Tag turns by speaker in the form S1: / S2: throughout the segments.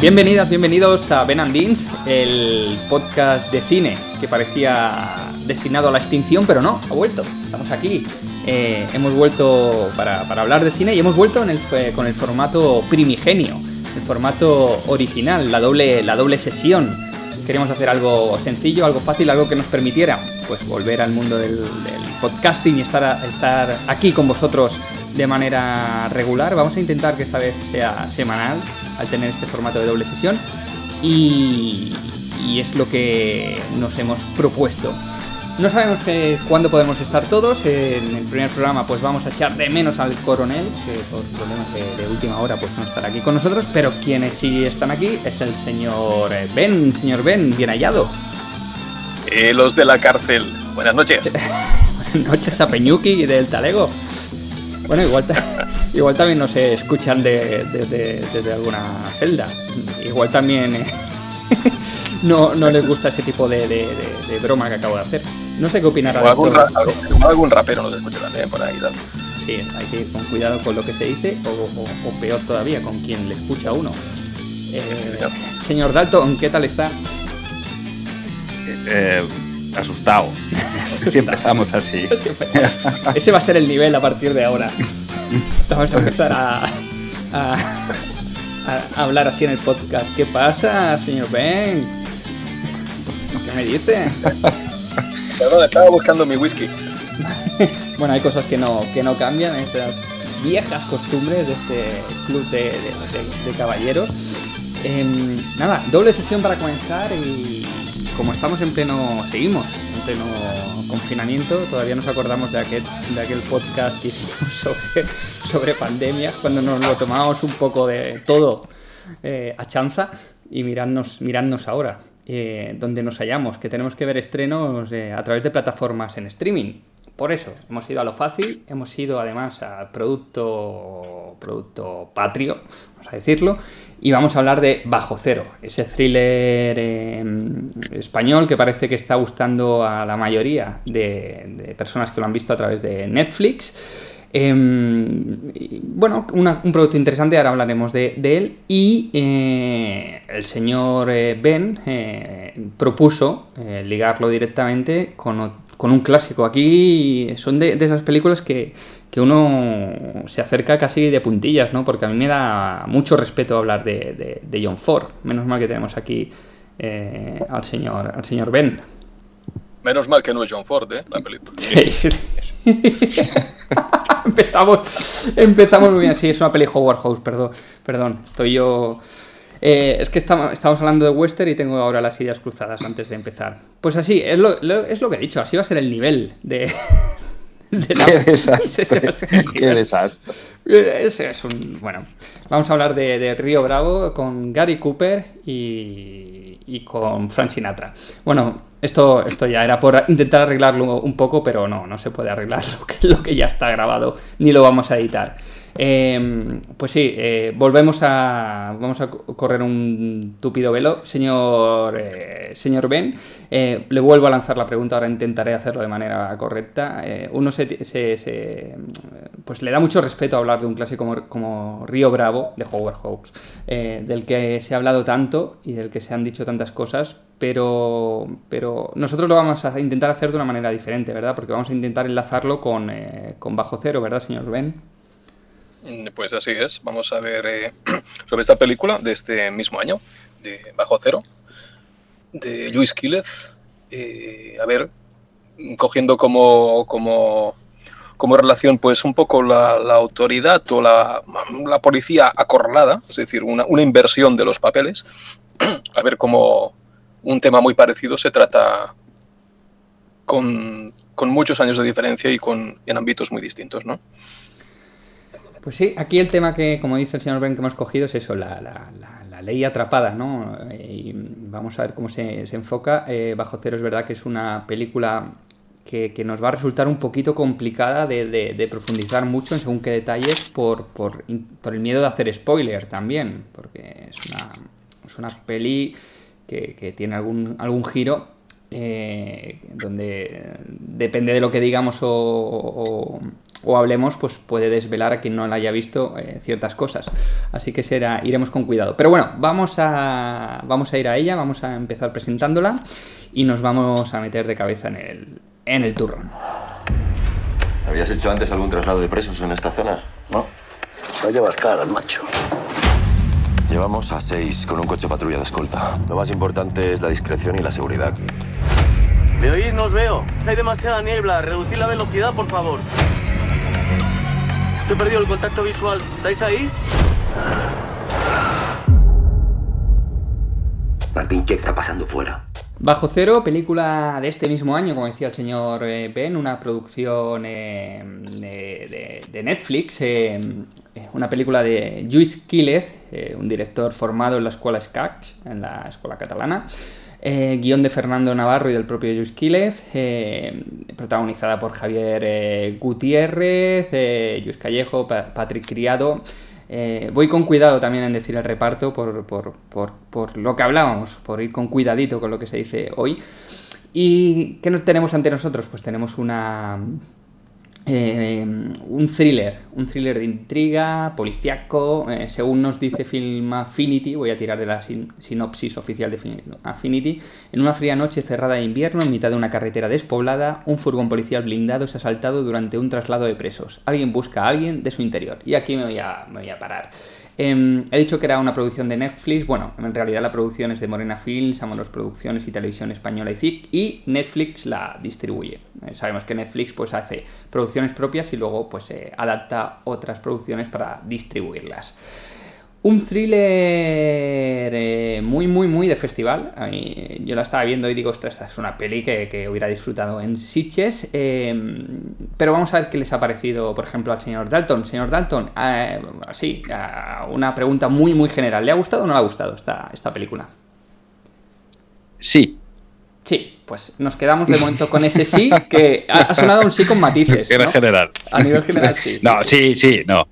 S1: Bienvenidas, bienvenidos a Ben and Beans, el podcast de cine que parecía destinado a la extinción, pero no, ha vuelto. Estamos aquí. Eh, hemos vuelto para, hablar de cine y hemos vuelto con el formato primigenio, el formato original, la doble, la doble sesión. Queríamos hacer algo sencillo, algo fácil, algo que nos permitiera pues volver al mundo del, del podcasting y estar, estar aquí con vosotros de manera regular. Vamos a intentar que esta vez sea semanal al tener este formato de doble sesión y, y es lo que nos hemos propuesto. No sabemos eh, cuándo podemos estar todos. En el primer programa pues vamos a echar de menos al coronel, que por problemas de, de última hora pues no estará aquí con nosotros, pero quienes sí están aquí es el señor Ben. Señor Ben, bien hallado.
S2: Eh, los de la cárcel. Buenas noches.
S1: Buenas noches a Peñuki del Talego. Bueno, igual, igual también nos escuchan desde de, de, de, alguna celda. Igual también eh, no, no, les gusta ese tipo de, broma que acabo de hacer. No sé qué opinará de
S2: algún. Algún, algún rapero nos escucha también por ahí. ¿no?
S1: Sí, hay que ir con cuidado con lo que se dice o, o, o peor todavía, con quien le escucha a uno. Eh, sí, señor Dalton, ¿qué tal está?
S3: Eh, asustado. si empezamos así.
S1: Ese va a ser el nivel a partir de ahora. Vamos a empezar a, a, a hablar así en el podcast. ¿Qué pasa, señor Ben? ¿Qué me dice?
S2: Perdón, estaba buscando mi whisky.
S1: bueno, hay cosas que no, que no cambian, estas viejas costumbres de este club de, de, de, de caballeros. Eh, nada, doble sesión para comenzar y como estamos en pleno, seguimos en pleno confinamiento, todavía nos acordamos de aquel, de aquel podcast que hicimos sobre, sobre pandemia, cuando nos lo tomamos un poco de todo eh, a chanza y miradnos ahora, eh, donde nos hallamos, que tenemos que ver estrenos eh, a través de plataformas en streaming. Por eso, hemos ido a lo fácil, hemos ido además a producto, producto patrio, vamos a decirlo, y vamos a hablar de Bajo Cero, ese thriller eh, español que parece que está gustando a la mayoría de, personas que lo han visto a través de Netflix. Eh, bueno, un producto interesante, ahora hablaremos de, él. Y eh, el señor Ben eh, propuso eh, ligarlo directamente con, con, un clásico. Aquí son de, de esas películas que, que, uno se acerca casi de puntillas, ¿no? Porque a mí me da mucho respeto hablar de, de, de John Ford. Menos mal que tenemos aquí eh, al, señor, al señor Ben.
S2: Menos mal que no es John Ford, ¿eh? La película.
S1: Sí. empezamos, empezamos muy bien. Sí, es una peli Howard House, perdón. Perdón, estoy yo. Eh, es que estamos, estamos, hablando de western y tengo ahora las ideas cruzadas antes de empezar. Pues así, es lo, lo, es lo que he dicho, así va a ser el nivel de.
S3: de la... Qué desastre. Qué desastre.
S1: Es, es, un, bueno, vamos a hablar de, de, Río Bravo con Gary Cooper y, y con Frank Sinatra. Bueno, esto, esto ya era por intentar arreglarlo un poco, pero no, no se puede arreglar lo que, lo que ya está grabado, ni lo vamos a editar. Eh, pues sí, eh, volvemos a. Vamos a correr un tupido velo. Señor, eh, señor Ben, eh, le vuelvo a lanzar la pregunta, ahora intentaré hacerlo de manera correcta. Uno se, se, se, Pues le da mucho respeto hablar de un clásico como, Río Bravo, de Howard Hawks, del que se ha hablado tanto y del que se han dicho tantas cosas, pero, pero nosotros lo vamos a intentar hacer de una manera diferente, ¿verdad? Porque vamos a intentar enlazarlo con, con Bajo Cero, ¿verdad, señor Ben?
S2: Pues así es, vamos a ver eh, sobre esta película de este mismo año, de Bajo Cero, de Luis Quílez. Eh, a ver, cogiendo como, como, como, relación pues un poco la, la autoridad o la, la, policía acorralada, es decir, una, una inversión de los papeles, a ver cómo un tema muy parecido se trata con, con muchos años de diferencia y con, en ámbitos muy distintos, ¿no?
S1: Pues sí, aquí el tema que, como dice el señor Ben, que hemos cogido es eso, la, la, la, la ley atrapada, ¿no? Y vamos a ver cómo se, se enfoca. Eh, Bajo Cero es verdad que es una película que, nos va a resultar un poquito complicada de, de, de profundizar mucho en según qué detalles por, por, por, el miedo de hacer spoiler también, porque es una, es una peli que, que tiene algún, algún giro eh, donde depende de lo que digamos o, o, o hablemos, pues puede desvelar a quien no la haya visto eh, ciertas cosas. Así que será, iremos con cuidado. Pero bueno, vamos a, vamos a ir a ella, vamos a empezar presentándola y nos vamos a meter de cabeza en el, en el turrón.
S4: ¿Habías hecho antes algún traslado de presos en esta zona?
S5: No. No llevas cara, macho.
S4: Llevamos a seis con un coche patrulla de escolta. Lo más importante es la discreción y la seguridad.
S5: ¿Me oís? No os veo. Hay demasiada niebla. Reducid la velocidad, por favor. He perdido el contacto visual. ¿Estáis ahí?
S4: Martín, ¿qué está pasando fuera?
S1: Bajo Cero, película de este mismo año, como decía el señor eh, Ben, una producción eh, de, Netflix, eh, una película de Lluís Quílez, un director formado en la escuela SCAC, en la escuela catalana, guion de Fernando Navarro y del propio Lluís Quílez, protagonizada por Javier Gutiérrez, Luis Callejo, Patrick Criado, eh, voy con cuidado también en decir el reparto por, por, por, por, lo que hablábamos, por ir con cuidadito con lo que se dice hoy. ¿Y qué nos tenemos ante nosotros? Pues tenemos una, eh, un thriller, un thriller de intriga, policiaco, eh, según nos dice Film Affinity, voy a tirar de la sinopsis oficial de Affinity, en una fría noche cerrada de invierno, en mitad de una carretera despoblada, un furgón policial blindado es asaltado durante un traslado de presos. Alguien busca a alguien de su interior. Y aquí me voy a, me voy a parar. Em, he dicho que era una producción de Netflix. Bueno, en realidad la producción es de Morena Films, Amoros Producciones y Televisión Española y ZIC, y Netflix la distribuye. Eh, sabemos que Netflix pues hace producciones propias y luego pues adapta otras producciones para distribuirlas. Un thriller eh, muy, muy, muy de festival. yo la estaba viendo y digo, ostras, esta es una peli que, hubiera disfrutado en Sitges. Em, pero vamos a ver qué les ha parecido, por ejemplo, al señor Dalton. Señor Dalton, eh, sí, una pregunta muy, muy general. ¿Le ha gustado o no le ha gustado esta, esta película?
S3: Sí.
S1: Sí, pues nos quedamos de momento con ese sí, que ha, sonado un sí con matices.
S3: ¿no?
S1: general. A nivel general, sí.
S3: no, sí, sí, no.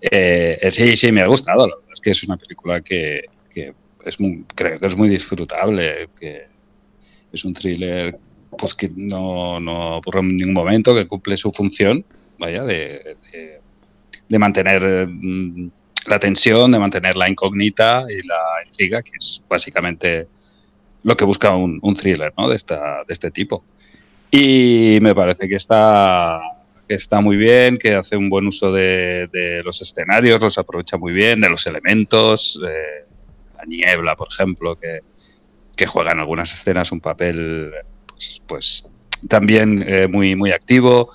S3: Eh, sí, sí, me ha gustado que es una película que, es muy, creo que es muy disfrutable, que es un thriller pues que no, no ocurre en ningún momento, que cumple su función, vaya, de, de, mantener mm, la tensión, de mantener la incógnita y la intriga, que es básicamente lo que busca un, un thriller ¿no? de, esta, de este tipo. Y me parece que está que está muy bien, que hace un buen uso de, los escenarios, los aprovecha muy bien, de los elementos, la niebla, por ejemplo, que, que, juega en algunas escenas un papel pues, pues también eh, muy, muy activo.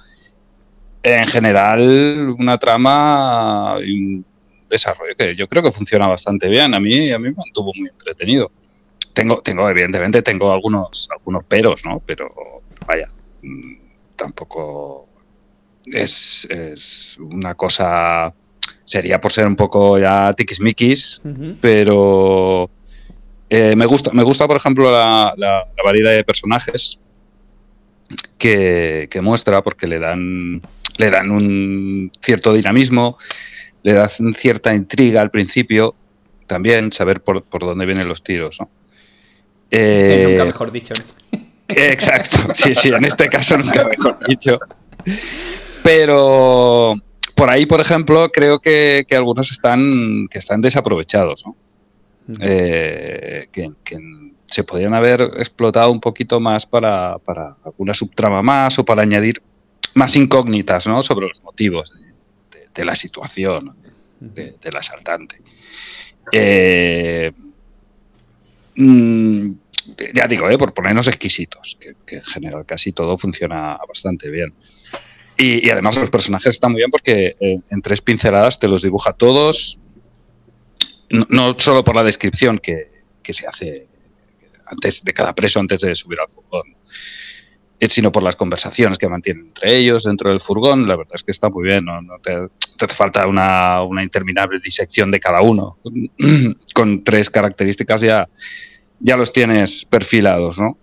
S3: En general, una trama y un desarrollo que yo creo que funciona bastante bien. A mí, a mí me mantuvo muy entretenido. Tengo, tengo evidentemente, tengo algunos, algunos peros, ¿no? Pero vaya, mm, tampoco es, una cosa. Sería por ser un poco ya tiquismiquis, pero eh, me, gusta, me gusta, por ejemplo, la, variedad de personajes que, muestra, porque le dan, le dan un cierto dinamismo, le dan cierta intriga al principio, también saber por, dónde vienen los tiros. ¿no?
S1: Eh, nunca mejor dicho.
S3: Exacto, sí, sí, en este caso nunca mejor dicho. Pero por ahí, por ejemplo, creo que, algunos están, que están desaprovechados, eh, que, se podrían haber explotado un poquito más para, alguna subtrama más o para añadir más incógnitas ¿no? sobre los motivos de, la situación del asaltante. Eh, mm, ya digo, eh, por ponernos exquisitos, que, que, en general casi todo funciona bastante bien. Y, además los personajes están muy bien porque eh, en tres pinceladas te los dibuja todos, no, solo por la descripción que, se hace antes de cada preso antes de subir al furgón, eh, sino por las conversaciones que mantienen entre ellos dentro del furgón. La verdad es que está muy bien, no, te, hace falta una, una, interminable disección de cada uno. Con tres características ya, ya los tienes perfilados, ¿no?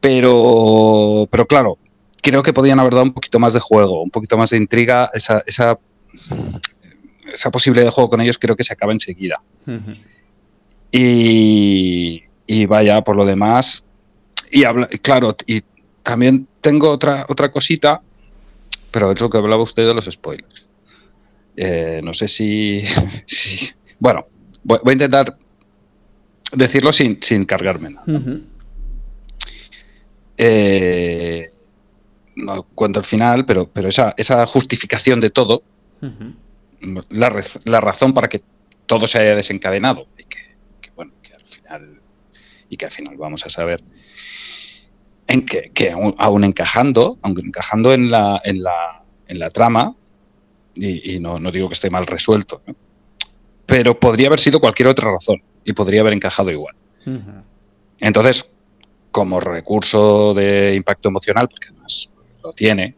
S3: Pero, pero claro, creo que podían haber dado un poquito más de juego, un poquito más de intriga. Esa, esa, esa posibilidad de juego con ellos creo que se acaba enseguida. y, y, vaya, por lo demás. Y claro, y también tengo otra, otra cosita pero es lo que hablaba usted de los spoilers. Eh, no sé si, si- Bueno, voy, voy a intentar decirlo sin, sin cargarme nada. Eh, no cuento el final, pero, pero esa, esa justificación de todo, la, rez- la razón para que todo se haya desencadenado y que, que, bueno, que al final y que al final vamos a saber en que, que aún, aún encajando, aunque encajando en la, en la, en la trama, y, y no, no digo que esté mal resuelto, ¿no? pero podría haber sido cualquier otra razón y podría haber encajado igual. Entonces, como recurso de impacto emocional, porque además lo tiene,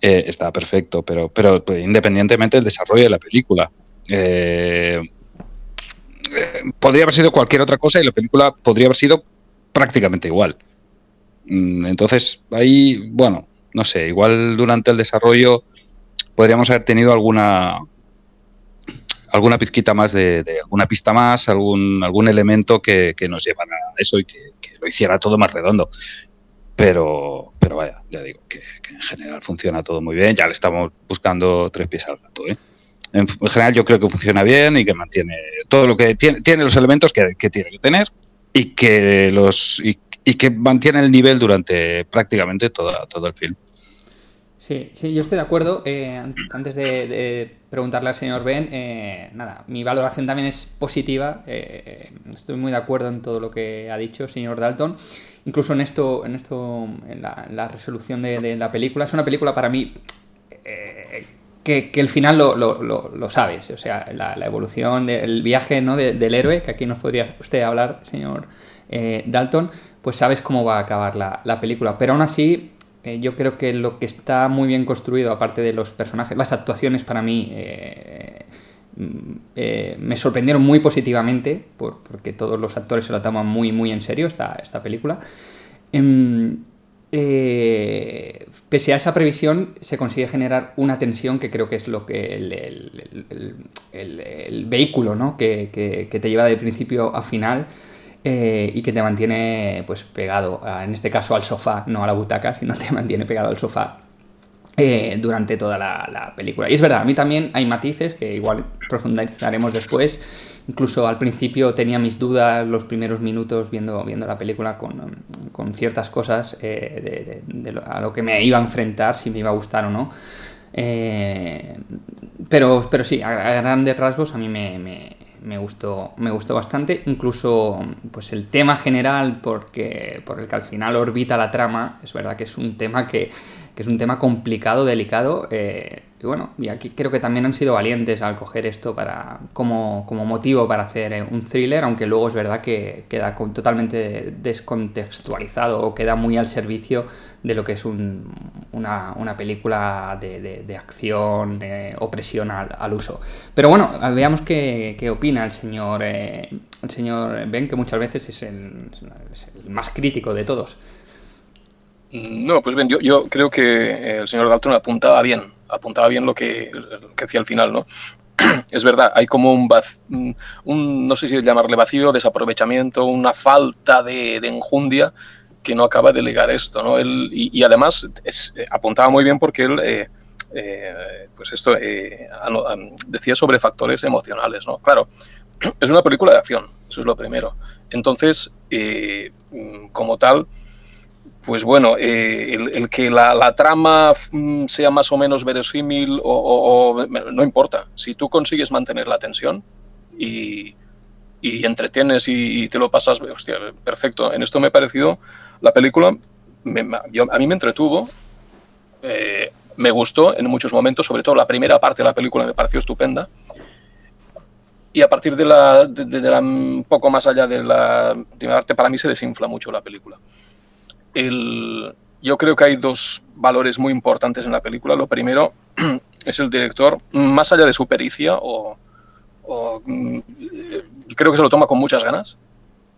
S3: eh, está perfecto, pero, pero pues, independientemente del desarrollo de la película. eh, eh, podría haber sido cualquier otra cosa y la película podría haber sido prácticamente igual. Mm, Entonces, ahí, bueno, no sé, igual durante el desarrollo podríamos haber tenido alguna alguna pizquita más de, alguna pista más, algún, algún elemento que, que nos llevara a eso y que lo hiciera todo más redondo. Pero, pero vaya, ya digo que, que en general funciona todo muy bien. Ya le estamos buscando tres pies al gato. ¿eh? En, en general yo creo que funciona bien y que mantiene todo lo que tiene, tiene los elementos que, que tiene que tener y que los y, y que mantiene el nivel durante prácticamente toda, todo el film.
S1: Sí, sí, yo estoy de acuerdo. Eh, an- antes de, de preguntarle al señor Ben, eh, nada, mi valoración también es positiva. eh, estoy muy de acuerdo en todo lo que ha dicho el señor Dalton. Incluso en esto, en esto, en la, resolución de, de la película. Es una película para mí eh, que, el final lo, lo- lo- sabes. O sea, la, evolución, del viaje ¿no? de- del héroe, que aquí nos podría usted hablar, señor eh, Dalton, pues sabes cómo va a acabar la, la película. Pero aún así, eh, yo creo que lo que está muy bien construido, aparte de los personajes, las actuaciones para mí eh, mm, eh, me sorprendieron muy positivamente, por- porque todos los actores se lo toman muy, muy en serio esta, esta película. Em, eh, pese a esa previsión, se consigue generar una tensión que creo que es lo que el, vehículo ¿no? que, que- te lleva de principio a final eh, y que te mantiene pues pegado, en este caso al sofá, no a la butaca, sino te mantiene pegado al sofá eh, durante toda la, la película. Y es verdad, a mí también hay matices que igual profundizaremos después. Incluso al principio tenía mis dudas los primeros minutos viendo, viendo la película con, con ciertas cosas eh, de, a lo que me iba a enfrentar, si me iba a gustar o no. Eh, pero, pero sí, a, a grandes rasgos a mí me, me- me gustó, me gustó bastante. Incluso pues el tema general porque, por el que al final orbita la trama, es verdad que es un tema que, que es un tema complicado, delicado. eh, y bueno, y aquí creo que también han sido valientes al coger esto para, como, como motivo para hacer eh, un thriller, aunque luego es verdad que queda totalmente descontextualizado o queda muy al servicio de lo que es un- una, una película de, de- acción, eh, opresión al, uso. Pero bueno, veamos qué, qué opina el señor, el señor Ben, que muchas veces es el, es el más crítico de todos.
S2: No, pues bien, yo, creo que el señor Dalton apuntaba bien, apuntaba bien lo que, lo que decía al final, ¿no? Es verdad, hay como un, no sé si llamarle vacío, desaprovechamiento, una falta de, enjundia que no acaba de ligar esto, ¿no? Él, y, además eh, apuntaba muy bien porque él, eh, eh, pues esto, eh, decía sobre factores emocionales, ¿no? Claro, es una película de acción, eso es lo primero. Entonces, eh, mm, como tal, pues bueno, eh, el, que la, trama mm, sea más o menos verosímil o, no importa. Si tú consigues mantener la tensión y, entretienes y, te lo pasas, hostia, perfecto. En esto me ha parecido la película, a mí me entretuvo, eh, me gustó en muchos momentos, sobre todo la primera parte de la película me pareció estupenda. Y a partir de la, de, de la poco más allá de la primera parte, para mí se desinfla mucho la película el, yo creo que hay dos valores muy importantes en la película. Lo primero es el director, más allá de su pericia, o, o, mm, creo que se lo toma con muchas ganas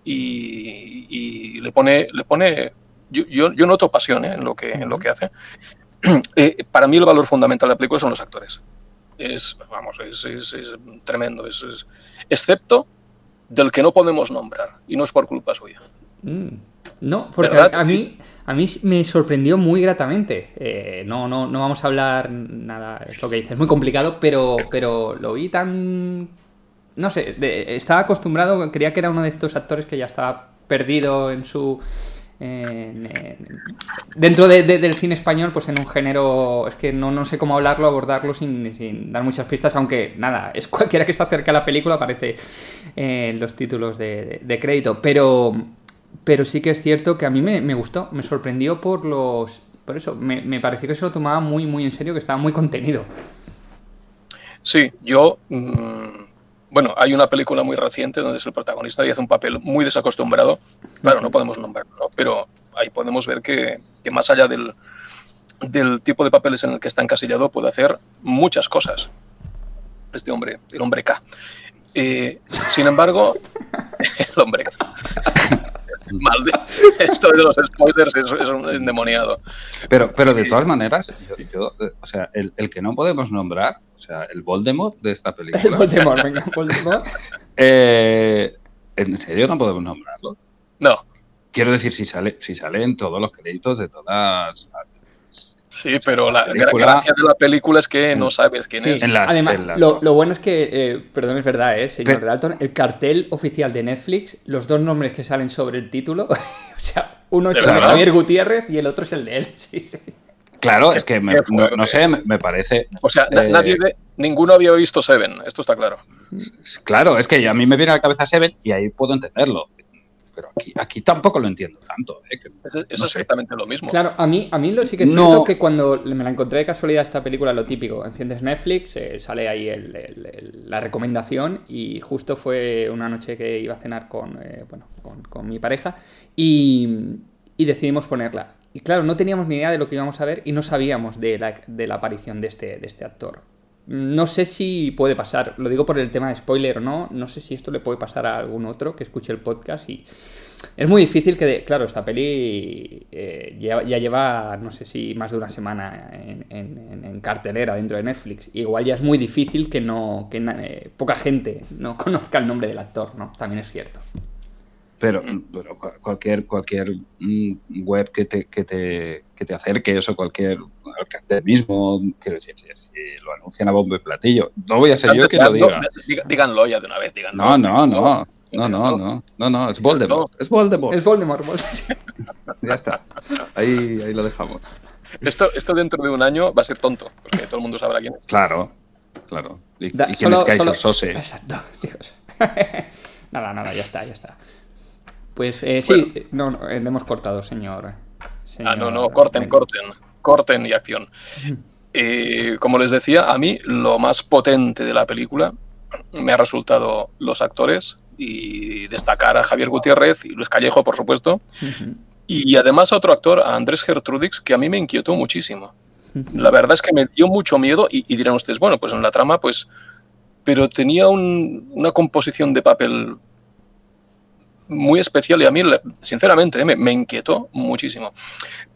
S2: y, y le pone, le pone yo, yo, yo noto pasión ¿eh? en, lo que, en lo que hace. Eh, para mí el valor fundamental de la película son los actores. Es, vamos, es, es, es tremendo. Es- excepto del que no podemos nombrar, y no es por culpa suya.
S1: Mm, No, porque a, a mí, a mí me sorprendió muy gratamente. Eh, no, no, no vamos a hablar nada, es lo que dices, es muy complicado, pero, pero lo vi tan... No sé, de- estaba acostumbrado, creía que era uno de estos actores que ya estaba perdido en su... en- en- dentro de- de- del cine español, pues en un género, es que no, no sé cómo hablarlo, abordarlo sin, sin dar muchas pistas, aunque nada, es cualquiera que se acerque a la película aparece en los títulos de- de crédito, pero, pero sí que es cierto que a mí me, me gustó, me sorprendió por los... Por eso, me, me pareció que se lo tomaba muy, muy en serio, que estaba muy contenido.
S2: Sí, yo. mm, bueno, hay una película muy reciente donde es el protagonista y hace un papel muy desacostumbrado. Claro, no podemos nombrarlo, ¿no? pero ahí podemos ver que, que más allá del, del tipo de papeles en el que está encasillado, puede hacer muchas cosas. Este hombre, el hombre K. Eh, sin embargo, el hombre K. Mal de- esto de los spoilers es, es un endemoniado.
S3: Pero, pero de todas maneras, yo, yo, eh, o sea, el, el que no podemos nombrar, o sea, el Voldemort de esta película,
S1: Voldemort, venga, Voldemort.
S3: eh, ¿en serio no podemos nombrarlo?
S2: No,
S3: Quiero decir, si sale, si sale en todos los créditos de todas.
S2: Sí, pero la gracia de la película es que no sabes quién
S1: Sí,
S2: es.
S3: En las-
S1: además,
S3: en las-
S1: lo, lo bueno es que, eh, perdón, es verdad, eh, señor Dalton, el cartel oficial de Netflix, los dos nombres que salen sobre el título, o sea, uno es
S2: ¿De
S1: el de? Javier Gutiérrez y el otro es el de él. Sí, sí.
S3: Claro, es que me- no, sé, me, parece.
S2: O sea,
S3: Eh,
S2: nadie de- ninguno había visto Seven, esto está claro.
S3: Claro, es que a mí me viene a la cabeza Seven y ahí puedo entenderlo. Pero aquí, aquí tampoco lo entiendo tanto. ¿eh? que-
S2: Es, exactamente lo mismo.
S1: Claro, a mí, a mí lo sí que es
S3: No.
S1: cierto que cuando me la encontré de casualidad esta película, lo típico, enciendes Netflix, eh, sale ahí el- el- el- la recomendación y justo fue una noche que iba a cenar con, eh, bueno, con, con mi pareja y, y decidimos ponerla. Y claro, no teníamos ni idea de lo que íbamos a ver y no sabíamos de la, de la aparición de este, de este actor. No sé si puede pasar, lo digo por el tema de spoiler o no, no sé si esto le puede pasar a algún otro que escuche el podcast y es muy difícil que, claro, esta peli eh, ya lleva, no sé si más de una semana en, cartelera dentro de Netflix. Igual ya es muy difícil que no, que eh, poca gente no conozca el nombre del actor, ¿no? También es cierto.
S3: Pero, pero cu- cualquier, cualquier mm, web que te, que, te, que te acerque eso, cualquier al cartel mismo, quiero decir, si, si lo anuncian a bombo y platillo. No voy a ser yo quien lo diga.
S2: Díganlo ya de una vez, díganlo.
S3: No, no, no. No, no, no, no, no, es Voldemort, es Voldemort.
S1: Es Voldemort. Voldemort.
S3: Ya está. Ahí, ahí lo dejamos.
S2: Esto, esto dentro de un año va a ser tonto, porque todo el mundo sabrá quién es.
S3: Claro, claro. ¿Y,
S1: Da-
S3: y quién
S1: solo-
S3: es Kaiser
S1: solo-
S3: Sose?
S1: Exacto, Dios. nada, nada, ya está, ya está. Pues eh, sí, eh, no, no, eh, le hemos cortado, señor.
S2: Ah, no, no, corten, corten, corten y acción. Eh, como les decía, a mí lo más potente de la película me ha resultado los actores y destacar a Javier Gutiérrez y Luis Callejo, por supuesto, y además a otro actor, a Andrés Gertrudix, que a mí me inquietó muchísimo. La verdad es que me dio mucho miedo y, y dirán ustedes, bueno, pues en la trama, pues, pero tenía un- una composición de papel muy especial y a mí, sinceramente, eh, me, me inquietó muchísimo.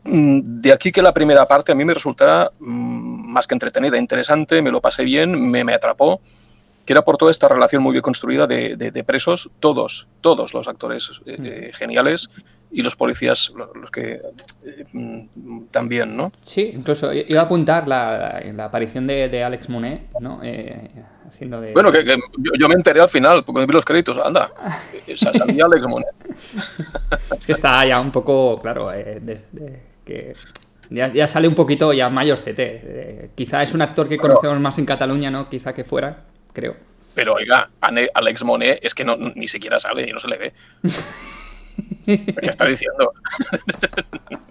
S2: Mm, De aquí que la primera parte a mí me resultara mm, más que entretenida, interesante, me lo pasé bien, me, me atrapó, que era por toda esta relación muy bien construida de, de- de presos, todos, todos los actores eh, eh, geniales y los policías, lo- los que eh, mm, también, ¿no?
S1: Sí, incluso iba a apuntar la, la- la aparición de, de Alex Monet, ¿no? Haciendo de...
S2: Bueno, que, que yo, yo me enteré al final, porque vi los créditos, anda, sa- salía Alex Monet.
S1: Es que está ya un poco, claro, eh, de- de- que ya, ya sale un poquito ya mayor CT. Eh, quizá es un actor que conocemos más en Cataluña, ¿no? Quizá que fuera, creo.
S2: Pero oiga, Alex Monet es que no, ni siquiera sale y no se le ve. ¿Qué está diciendo?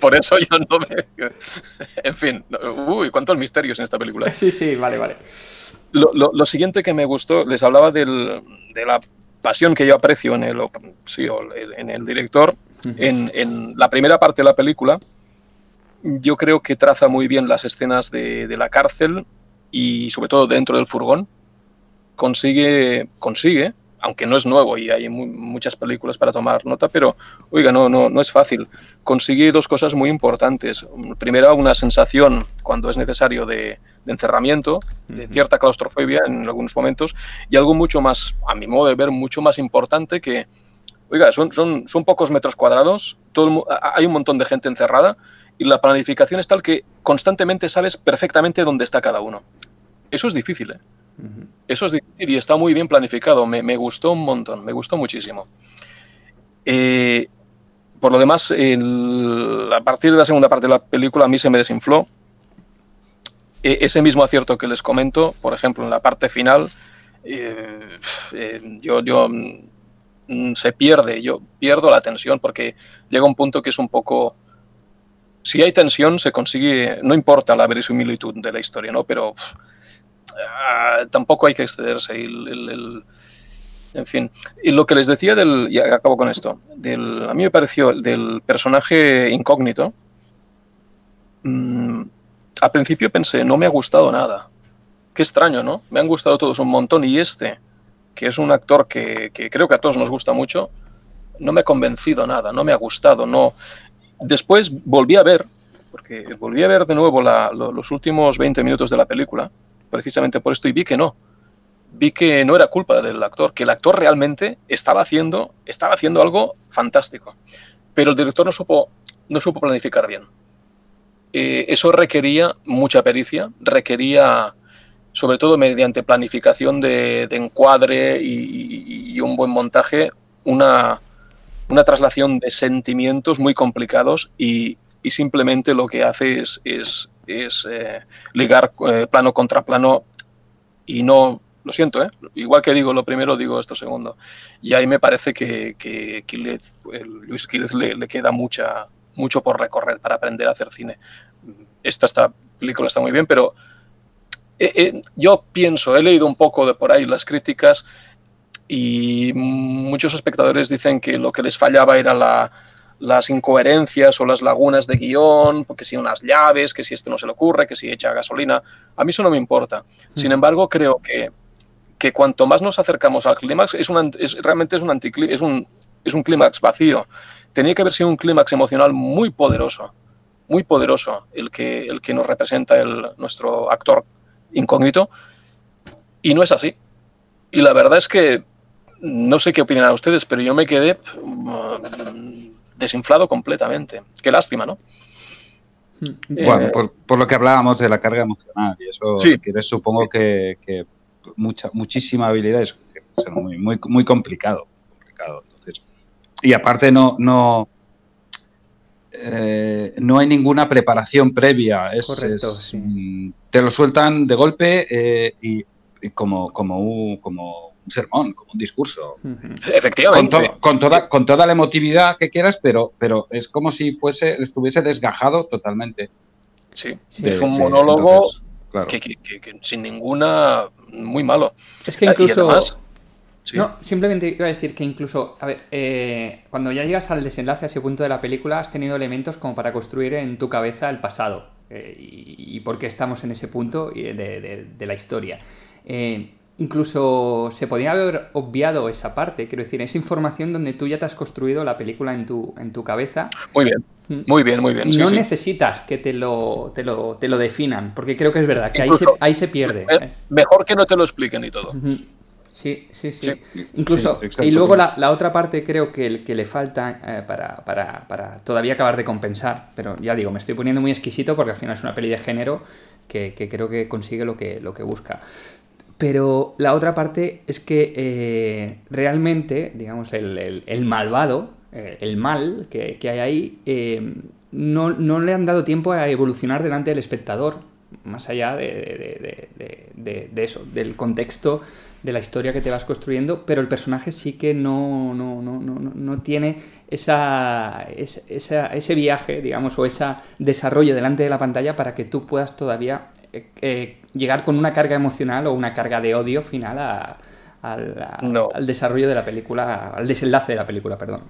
S2: Por eso yo no me... En fin, uy, cuántos misterios en esta película.
S1: Sí, sí, vale, vale.
S2: Lo, lo- lo siguiente que me gustó, les hablaba del- de la pasión que yo aprecio en el, sí, el- en el director. En, en la primera parte de la película, yo creo que traza muy bien las escenas de, de la cárcel y sobre todo dentro del furgón. Consigue, consigue, aunque no es nuevo y hay mu- muchas películas para tomar nota, pero oiga, no, no, no es fácil. Consigue dos cosas muy importantes. Primera, una sensación, cuando es necesario, de, de encerramiento, de cierta claustrofobia en algunos momentos, y algo mucho más, a mi modo de ver, mucho más importante que oiga, son, son, son pocos metros cuadrados, todo hay un montón de gente encerrada y la planificación es tal que constantemente sabes perfectamente dónde está cada uno. Eso es difícil, ¿eh?
S1: Ujú.
S2: Eso es difícil y está muy bien planificado. Me, me gustó un montón, me gustó muchísimo. Eh, por lo demás, el- a partir de la segunda parte de la película a mí se me desinfló. E- ese mismo acierto que les comento, por ejemplo, en la parte final, eh, eh, yo, yo mm, se pierde, yo pierdo la tensión porque llega un punto que es un poco... Si hay tensión, se consigue, no importa la verosimilitud de la historia, ¿no? Pero pff, ah, tampoco hay que excederse. en fin, y lo que les decía del, y acabo con esto, del, a mí me pareció el del personaje incógnito, mm, al principio pensé, no me ha gustado nada. Qué extraño, ¿no? Me han gustado todos un montón y este, que es un actor que, creo que a todos nos gusta mucho, no me ha convencido nada, no me ha gustado, no. Después volví a ver, porque volví a ver de nuevo los últimos 20 minutos de la película, precisamente por esto, y vi que no. Vi que no era culpa del actor, que el actor realmente estaba haciendo, estaba haciendo algo fantástico. Pero el director no supo, no supo planificar bien. Eh, eso requería mucha pericia, requería, sobre todo mediante planificación de, encuadre y, y- y un buen montaje, una, una traslación de sentimientos muy complicados y, y simplemente lo que hace es, es, es, eh, ligar eh, plano contra plano y no, lo siento, ¿eh? igual que digo lo primero, digo esto segundo. Y ahí me parece que, que Luis Quílez le, queda mucha, mucho por recorrer para aprender a hacer cine. Esta, esta película está muy bien, pero eh, yo pienso, he leído un poco de por ahí las críticas y muchos espectadores dicen que lo que les fallaba era la, las incoherencias o las lagunas de guion, porque si unas llaves, que si este no se le ocurre, que si echa gasolina. A mí eso no me importa. Sin embargo, creo que, que cuanto más nos acercamos al clímax, es un, ant- es, realmente es un, anticlí- es un, es un clímax vacío. Tenía que haber sido un clímax emocional muy poderoso, muy poderoso, el que, el que nos representa el, nuestro actor incógnito, y no es así. Y la verdad es que no sé qué opinarán ustedes, pero yo me quedé mm, desinflado completamente. Qué lástima, ¿no?
S1: Mm.
S3: Bueno,
S2: Eh,
S3: por, por lo que hablábamos de la carga emocional, y eso
S2: Sí.
S3: requiere, supongo que, que mucha, muchísima habilidad es es muy, muy, muy complicado. complicado. Entonces, y aparte no, no, eh, no hay ninguna preparación previa. Es,
S1: Correcto,
S3: es,
S1: sí.
S3: Te lo sueltan de golpe eh, y, y como, como, un, como un sermón, como un discurso.
S2: Efectivamente.
S3: to- con toda, con toda la emotividad que quieras, pero, pero es como si fuese, estuviese desgajado totalmente.
S2: Sí,
S1: Sí,
S2: es un
S3: Sí,
S2: monólogo
S3: entonces, claro.
S2: que, que- que- que sin ninguna... Muy malo.
S1: Es que
S2: y
S1: incluso...
S2: además- sí.
S1: No, simplemente iba a decir que incluso, a ver, eh, cuando ya llegas al desenlace, a ese punto de la película, has tenido elementos como para construir en tu cabeza el pasado eh, y, y por qué estamos en ese punto de, de- de la historia. Eh, incluso se podía haber obviado esa parte, quiero decir, esa información donde tú ya te has construido la película en tu, en tu cabeza
S2: Muy bien,
S1: Mm.
S2: muy bien, muy bien.
S1: y
S2: sí,
S1: no
S2: sí.
S1: necesitas que te lo, te, lo, te lo definan, porque creo que es verdad que ahí se, ahí se pierde.
S2: Eh. Mejor que no te lo expliquen y todo.
S1: Sí, sí, sí.
S2: Sí.
S1: Incluso,
S3: Sí,
S1: y luego la, la otra parte creo que, el, que le falta eh, para, para, para todavía acabar de compensar, pero ya digo, me estoy poniendo muy exquisito porque al final es una peli de género que, que creo que consigue lo que, lo que busca. Pero la otra parte es que eh, realmente, digamos, el, el- malvado, eh, el mal que, que hay ahí, eh, no, no le han dado tiempo a evolucionar delante del espectador, más allá de, de- de- eso, del contexto de la historia que te vas construyendo, pero el personaje sí que no, no, no, tiene esa- esa- ese viaje, digamos, o ese desarrollo delante de la pantalla para que tú puedas todavía eh, llegar con una carga emocional o una carga de odio final a-
S2: No.
S1: al desarrollo de la película, al desenlace de la película, perdón.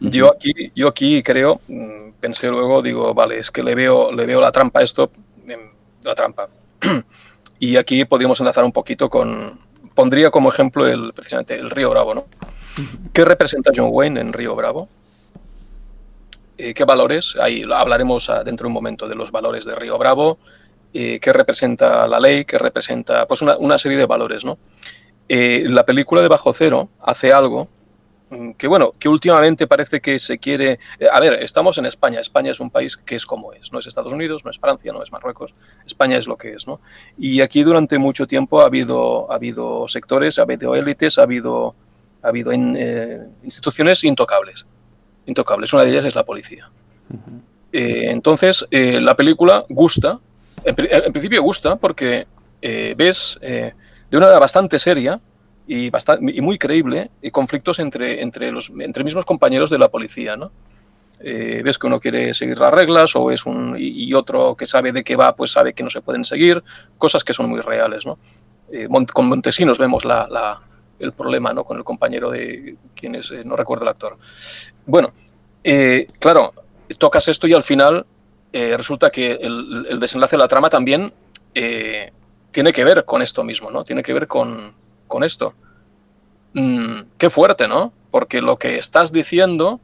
S2: Yo aquí, yo aquí creo, mm, pensé luego, digo, vale, es que le veo, le veo la trampa a esto, em, la trampa. y aquí podríamos enlazar un poquito con, pondría como ejemplo el, precisamente el Río Bravo, ¿no? ¿Qué representa John Wayne en Río Bravo? Eh, ¿Qué valores? Ahí hablaremos ah, dentro de un momento de los valores de Río Bravo. Eh, ¿Qué representa la ley? ¿Qué representa? Pues una, una serie de valores, ¿no? Eh, la película de Bajo Cero hace algo mm, que bueno, que últimamente parece que se quiere... eh, A ver, estamos en España. España es un país que es como es. No es Estados Unidos, no es Francia, no es Marruecos. España es lo que es, ¿no? Y aquí durante mucho tiempo ha habido, ha habido sectores, ha habido élites, ha habido, ha habido in- eh, instituciones intocables. Intocables. Una de ellas es la policía. Eh, entonces, eh, la película gusta. En, en principio gusta porque eh, ves eh, de una manera bastante seria y, bastante, y muy creíble eh, conflictos entre, los mismos compañeros de la policía, ¿no? Eh, ves que uno quiere seguir las reglas o es un y, y otro que sabe de qué va, pues sabe que no se pueden seguir, cosas que son muy reales, con Montesinos vemos el problema, ¿no? Con el compañero de quien es, no recuerdo el actor. Bueno, claro, tocas esto y al final eh, resulta que el, desenlace de la trama también eh, tiene que ver con esto mismo, ¿no? Tiene que ver con, con esto. Mm, qué fuerte, ¿no? Porque lo que estás diciendo,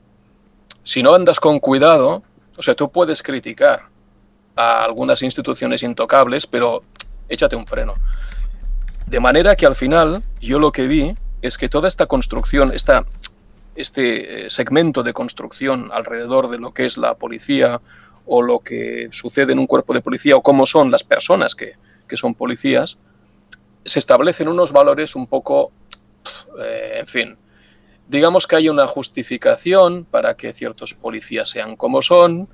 S2: si no andas con cuidado, o sea, tú puedes criticar a algunas instituciones intocables, pero échate un freno. De manera que al final yo lo que vi es que toda esta construcción, esta, este eh, segmento de construcción alrededor de lo que es la policía o lo que sucede en un cuerpo de policía o cómo son las personas que, que son policías, se establecen unos valores un poco, eh, en fin, digamos que hay una justificación para que ciertos policías sean como son,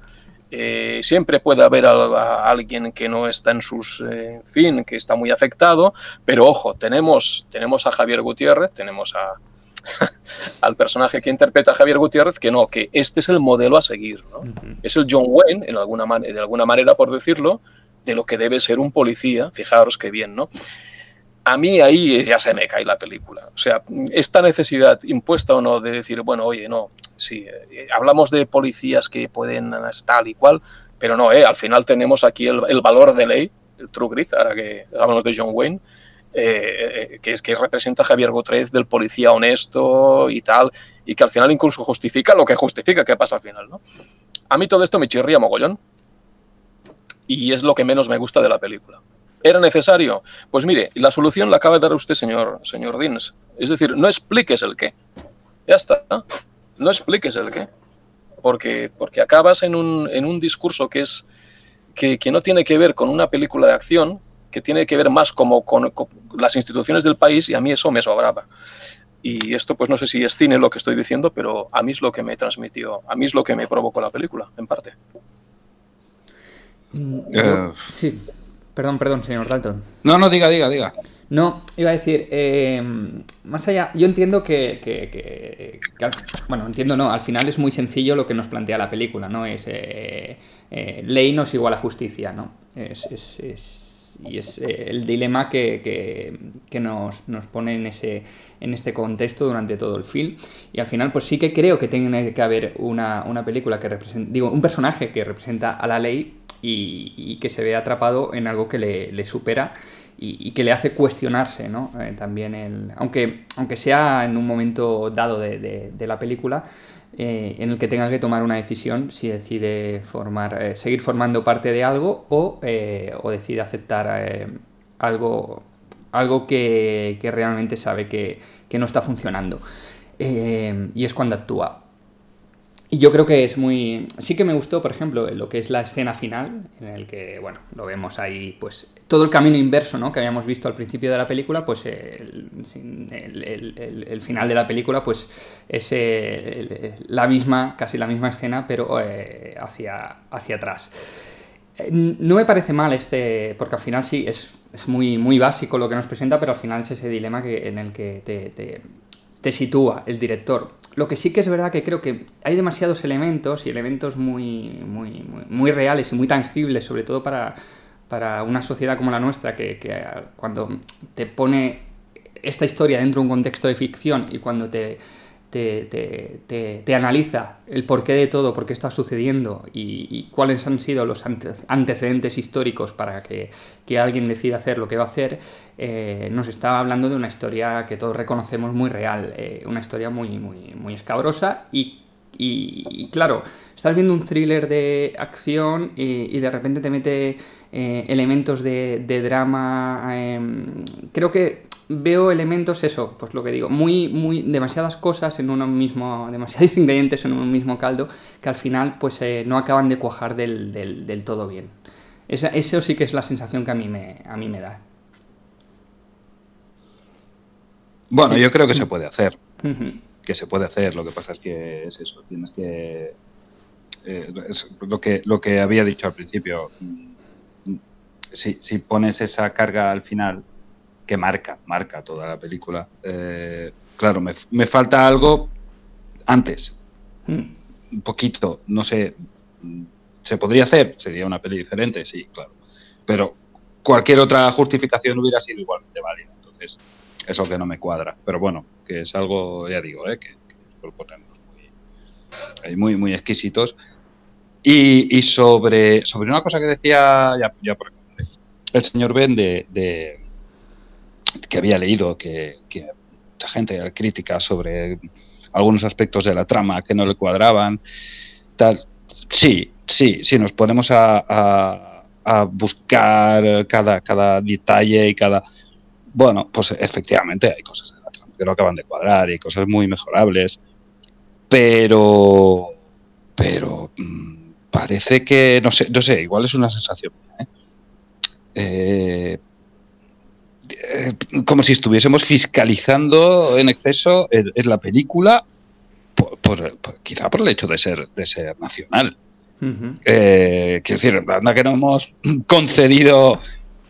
S2: eh, siempre puede haber a, alguien que no está en sus, eh, fin, que está muy afectado, pero ojo, tenemos, tenemos a Javier Gutiérrez, tenemos a, al personaje que interpreta a Javier Gutiérrez, que no, que este es el modelo a seguir, ¿no? Es el John Wayne, en alguna man- de alguna manera, por decirlo, de lo que debe ser un policía, fijaros qué bien, ¿no? A mí ahí ya se me cae la película. O sea, esta necesidad impuesta o no de decir, bueno, oye, no, sí, eh, hablamos de policías que pueden tal y cual, pero no, eh, al final tenemos aquí el, el valor de ley, el True Grit, ahora que hablamos de John Wayne, eh, eh, que es que representa a Javier Gutiérrez del policía honesto y tal, y que al final incluso justifica lo que justifica que pasa al final, ¿no? A mí todo esto me chirría mogollón, y es lo que menos me gusta de la película. ¿Era necesario? Pues mire, la solución la acaba de dar usted, señor, señor Dins. Es decir, no expliques el qué. Ya está. ¿no? No expliques el qué. Porque, porque acabas en un, en un discurso que, es, que, que no tiene que ver con una película de acción, que tiene que ver más como con, con las instituciones del país y a mí eso me sobraba. Y esto pues no sé si es cine lo que estoy diciendo, pero a mí es lo que me transmitió, a mí es lo que me provocó la película, en parte.
S1: Mm,
S3: Eh.
S1: yo- sí, perdón, perdón, señor Dalton.
S3: No, no, diga, diga, diga.
S1: No, iba a decir, eh, más allá, yo entiendo que, que- que- que al- bueno, entiendo no, al final es muy sencillo lo que nos plantea la película, ¿no? Es eh, eh, ley no es igual a justicia, ¿no? Es, es- es- y es eh, el dilema que, que- nos, nos pone en, ese, en este contexto durante todo el film. Y al final, pues sí que creo que tiene que haber una, una película que representa, digo, un personaje que representa a la ley y, que se ve atrapado en algo que le, supera y, que le hace cuestionarse, ¿no? Eh, también el. Aunque, aunque sea en un momento dado de- de la película. Eh, en el que tenga que tomar una decisión si decide formar, eh, seguir formando parte de algo o, eh, o decide aceptar algo, algo que, que realmente sabe que, que no está funcionando. Y es cuando actúa. Y yo creo que es muy... Sí que me gustó, por ejemplo, lo que es la escena final, en el que, bueno, lo vemos ahí, pues, todo el camino inverso, ¿no? Que habíamos visto al principio de la película, pues, el, sin- el- final de la película, pues, es eh, la misma, casi la misma escena, pero eh, hacia, hacia atrás. Eh, No me parece mal este, porque al final sí, es, es muy, muy básico lo que nos presenta, pero al final es ese dilema que, en el que te, te- sitúa el director. Lo que sí que es verdad que creo que hay demasiados elementos y elementos muy, muy, muy reales y muy tangibles, sobre todo para, para una sociedad como la nuestra, que, eh, cuando te pone esta historia dentro de un contexto de ficción y cuando te, te, te- te- analiza el porqué de todo, por qué está sucediendo y, cuáles han sido los ante- antecedentes históricos para que, que alguien decida hacer lo que va a hacer, eh, nos está hablando de una historia que todos reconocemos muy real, eh, una historia muy, muy, muy escabrosa y, y- claro, estás viendo un thriller de acción y de repente te mete eh, elementos de, de drama. em, creo que veo elementos, eso, pues lo que digo, muy, muy, demasiadas cosas en uno mismo, demasiados ingredientes en un mismo caldo, que al final, pues eh, no acaban de cuajar del, del, del todo bien. Esa, eso sí que es la sensación que a mí me, a mí me da.
S3: Bueno,
S1: Sí.
S3: yo creo que se puede hacer. Que se puede hacer. Lo que pasa es que es eso, tienes que. eh, es lo que lo que había dicho al principio. Si, si pones esa carga al final, que marca, marca toda la película. eh, claro, me, me falta algo antes,
S1: Mm.
S3: un poquito, no sé. ¿Se podría hacer? Sería una peli diferente, sí, claro. Pero cualquier otra justificación hubiera sido igualmente válida. Entonces, es lo que no me cuadra. Pero bueno, que es algo, ya digo, ¿eh? que, que por ponernos muy, muy, muy exquisitos. Y, y sobre, sobre una cosa que decía, ya, ya por ejemplo, el señor Ben, de, de- que había leído que, que mucha gente crítica sobre algunos aspectos de la trama que no le cuadraban, tal. Sí, sí, sí, nos ponemos a, a- buscar cada, cada detalle y cada... Bueno, pues efectivamente hay cosas de la trama que no acaban de cuadrar y cosas muy mejorables, pero... Pero... mm, parece que... No sé, no sé, igual es una sensación. ¿eh? Eh, eh, como si estuviésemos fiscalizando en exceso en, en la película, por- por- por- quizá por el hecho de ser, de ser nacional. Eh, quiero decir, anda que no hemos concedido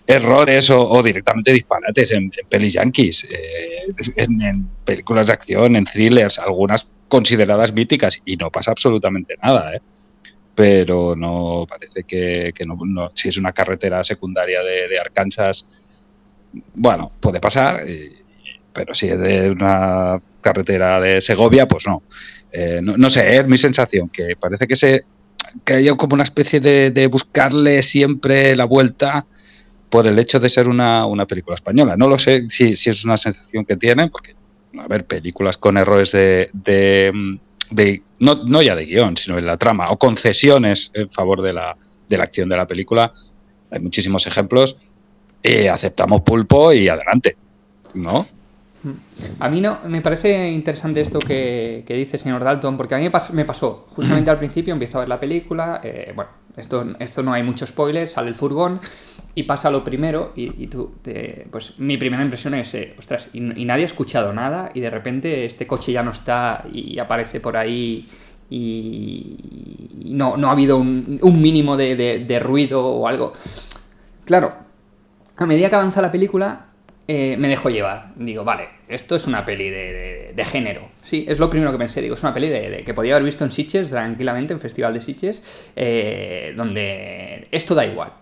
S3: errores o, o directamente disparates en, en pelis yankees, eh, en, en películas de acción, en thrillers, algunas consideradas míticas y no pasa absolutamente nada, ¿eh? Pero no parece que, que no, si es una carretera secundaria de, de Arkansas, bueno, puede pasar, pero si es de una carretera de Segovia, pues no. Eh, no, no sé, es mi sensación, que parece que se que haya como una especie de, de buscarle siempre la vuelta por el hecho de ser una, una película española. No lo sé si, si es una sensación que tienen, porque, a ver, películas con errores de, de, de- no, no ya de guion, sino en la trama, o concesiones en favor de la, de la acción de la película, hay muchísimos ejemplos, y aceptamos pulpo y adelante, ¿no?
S1: A mí no, me parece interesante esto que, que dice señor Dalton, porque a mí me, pas- me pasó, justamente al principio empiezo a ver la película, eh, bueno, esto, esto no hay mucho spoiler, sale el furgón y pasa lo primero y, tú, te- pues mi primera impresión es, eh, ostras, y, nadie ha escuchado nada y de repente este coche ya no está y aparece por ahí y, no, no ha habido un, mínimo de, ruido o algo. Claro, a medida que avanza la película, eh, me dejo llevar. Digo, vale, esto es una peli de, género. Sí, es lo primero que pensé. Digo, es una peli de, de- que podía haber visto en Sitges tranquilamente, en Festival de Sitges, eh, donde esto da igual.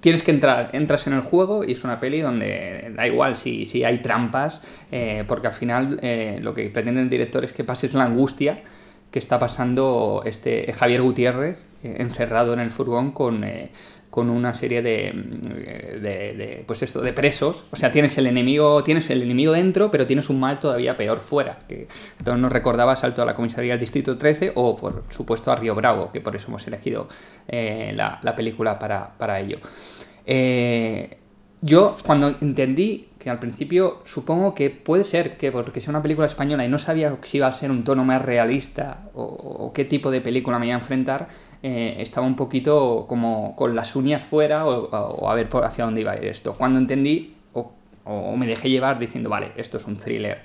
S1: Tienes que entrar, entras en el juego y es una peli donde da igual si, si hay trampas, eh, porque al final eh, lo que pretende el director es que pases la angustia que está pasando este Javier Gutiérrez eh, encerrado en el furgón con, con una serie de, mm, de, de, pues esto de presos. O sea tienes el enemigo tienes el enemigo dentro pero tienes un mal todavía peor fuera que entonces nos recordaba Salto a la comisaría del distrito 13 o por supuesto a Río Bravo que por eso hemos elegido eh, la, la película para, para ello. Eh, yo cuando entendí que al principio supongo que puede ser que porque sea una película española y no sabía si iba a ser un tono más realista o qué tipo de película me iba a enfrentar, eh, estaba un poquito como con las uñas fuera o, a ver por hacia dónde iba a ir esto. Cuando entendí o, me dejé llevar diciendo, vale, esto es un thriller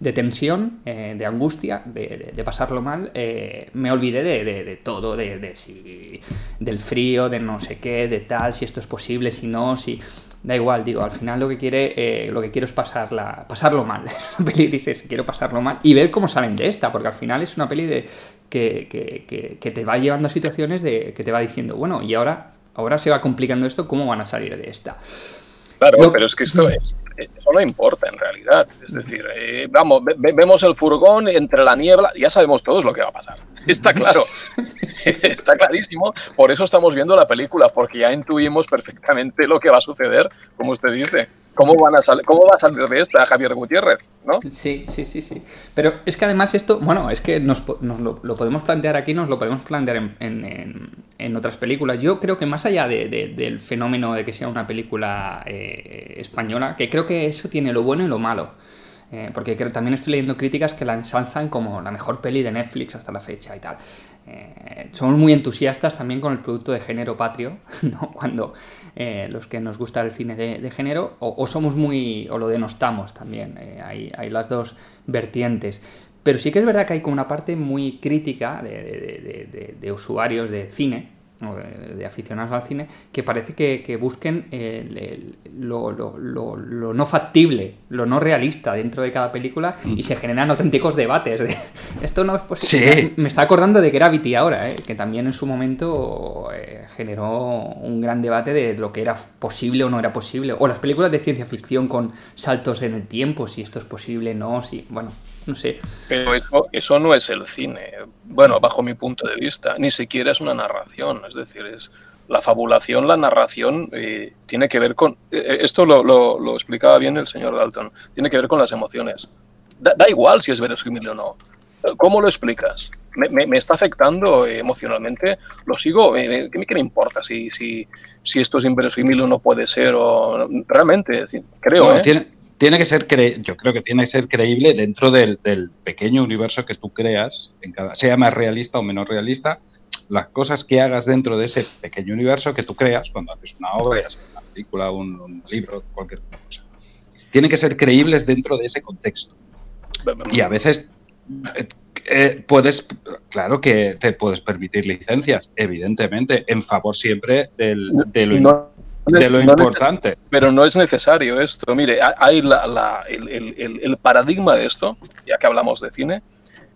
S1: de tensión, eh, de angustia, de, pasarlo mal, eh, me olvidé de, todo, de, si, del frío, de no sé qué, de tal, si esto es posible, si no, si... Da igual, digo, al final lo que quiere, lo que quiero es pasarla, pasarlo mal. La peli dices, quiero pasarlo mal y ver cómo salen de esta, porque al final es una peli de, que, que- que- que te va llevando a situaciones de que te va diciendo, bueno, y ahora, ahora se va complicando esto, ¿cómo van a salir de esta?
S2: Claro,
S1: Lo-
S2: pero es que esto es, eso no importa en realidad. Es decir, eh, vamos, ve- ve- vemos el furgón entre la niebla, ya sabemos todos lo que va a pasar. Está claro, está clarísimo. Por eso estamos viendo la película, porque ya intuimos perfectamente lo que va a suceder, como usted dice. ¿Cómo, van a salir, ¿Cómo va a salir de esta Javier Gutiérrez? ¿no?
S1: Sí, sí, sí, sí. Pero es que además esto, bueno, es que nos, nos lo, podemos plantear aquí, nos lo podemos plantear en, en, en otras películas. Yo creo que más allá de, del fenómeno de que sea una película eh, española, que creo que eso tiene lo bueno y lo malo. Eh, porque creo, también estoy leyendo críticas que la ensalzan como la mejor peli de Netflix hasta la fecha y tal. Eh, somos muy entusiastas también con el producto de género patrio, ¿no? Cuando eh, los que nos gusta el cine de, género, o, somos muy, o lo denostamos también, eh, hay, hay, las dos vertientes. Pero sí que es verdad que hay como una parte muy crítica de usuarios de cine, de aficionados al cine, que parece que, que busquen el, el, lo, lo, lo, lo, no factible, lo no realista dentro de cada película y se generan auténticos debates. De, esto no es posible. Sí. Me está acordando de Gravity ahora, ¿eh? que también en su momento eh, generó un gran debate de lo que era posible o no era posible. O las películas de ciencia ficción con saltos en el tiempo, si esto es posible, no, si. Bueno, no sé.
S2: Pero eso, eso no es el cine. Bueno, bajo mi punto de vista, ni siquiera es una narración. Es decir, es la fabulación, la narración, eh, tiene que ver con. Eh, esto lo, lo, lo, explicaba bien el señor Dalton. Tiene que ver con las emociones. Da, da igual si es verosímil o no. ¿Cómo lo explicas? Me, me, me está afectando eh, emocionalmente. Lo sigo. ¿Qué, ¿Qué, me importa si, si, si esto es inverosímil o no puede ser? O, realmente, creo.
S3: No, tiene, tiene que ser, cre yo creo que tiene que ser creíble dentro del, pequeño universo que tú creas, en cada, sea más realista o menos realista, las cosas que hagas dentro de ese pequeño universo que tú creas cuando haces una obra, una película, un, libro, cualquier cosa. Tienen que ser creíbles dentro de ese contexto. Y a veces eh, eh, puedes, claro que te puedes permitir licencias, evidentemente, en favor siempre del, del no de lo no importante.
S2: Pero no es necesario esto. Mire, hay la, la, el, el, el, paradigma de esto, ya que hablamos de cine,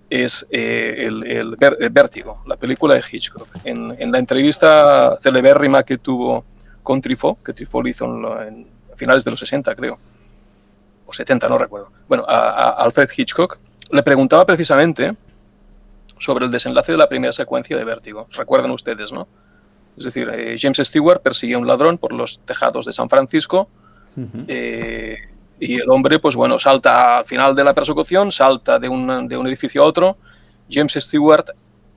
S2: es eh, el, el, Vértigo, la película de Hitchcock. En, en, la entrevista celebérrima que tuvo con Truffaut, que Truffaut hizo en, lo, en, finales de los 60, creo, o 70, no recuerdo. Bueno, a, a Alfred Hitchcock le preguntaba precisamente sobre el desenlace de la primera secuencia de Vértigo. Recuerdan ustedes, ¿no? Es decir, eh, James Stewart persigue a un ladrón por los tejados de San Francisco uh -huh. eh, y el hombre, pues bueno, salta al final de la persecución, salta de un, de un edificio a otro. James Stewart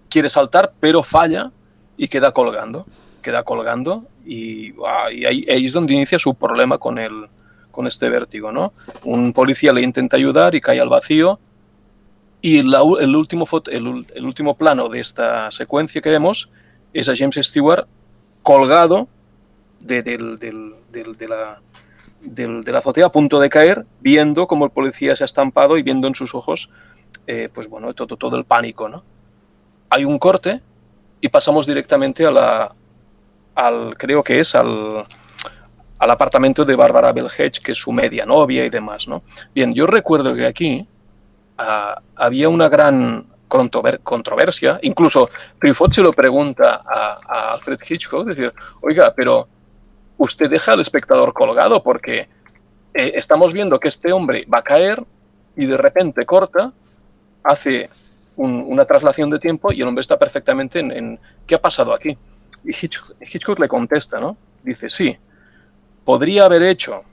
S2: quiere saltar, pero falla y queda colgando. Queda colgando y, y ahí, ahí, es donde inicia su problema con, el, con este vértigo, ¿no? Un policía le intenta ayudar y cae al vacío. Y la, el, último foto, el, el último plano de esta secuencia que vemos es a James Stewart colgado de, de, de, de la, de, la azotea a punto de caer, viendo como el policía se ha estampado y viendo en sus ojos, eh, pues bueno, todo, todo el pánico, ¿no? Hay un corte y pasamos directamente a la, al, creo que es al, al apartamento de Bárbara Belhedge, que es su media novia y demás, ¿no? Bien, yo recuerdo que aquí uh, había una gran controversia. Incluso Truffaut se lo pregunta a, Alfred Hitchcock, decir, oiga, pero usted deja al espectador colgado porque eh, estamos viendo que este hombre va a caer y de repente corta, hace un, una traslación de tiempo y el hombre está perfectamente en, en ¿qué ha pasado aquí? Y Hitchcock, Hitchcock le contesta, ¿no? Dice, sí, podría haber hecho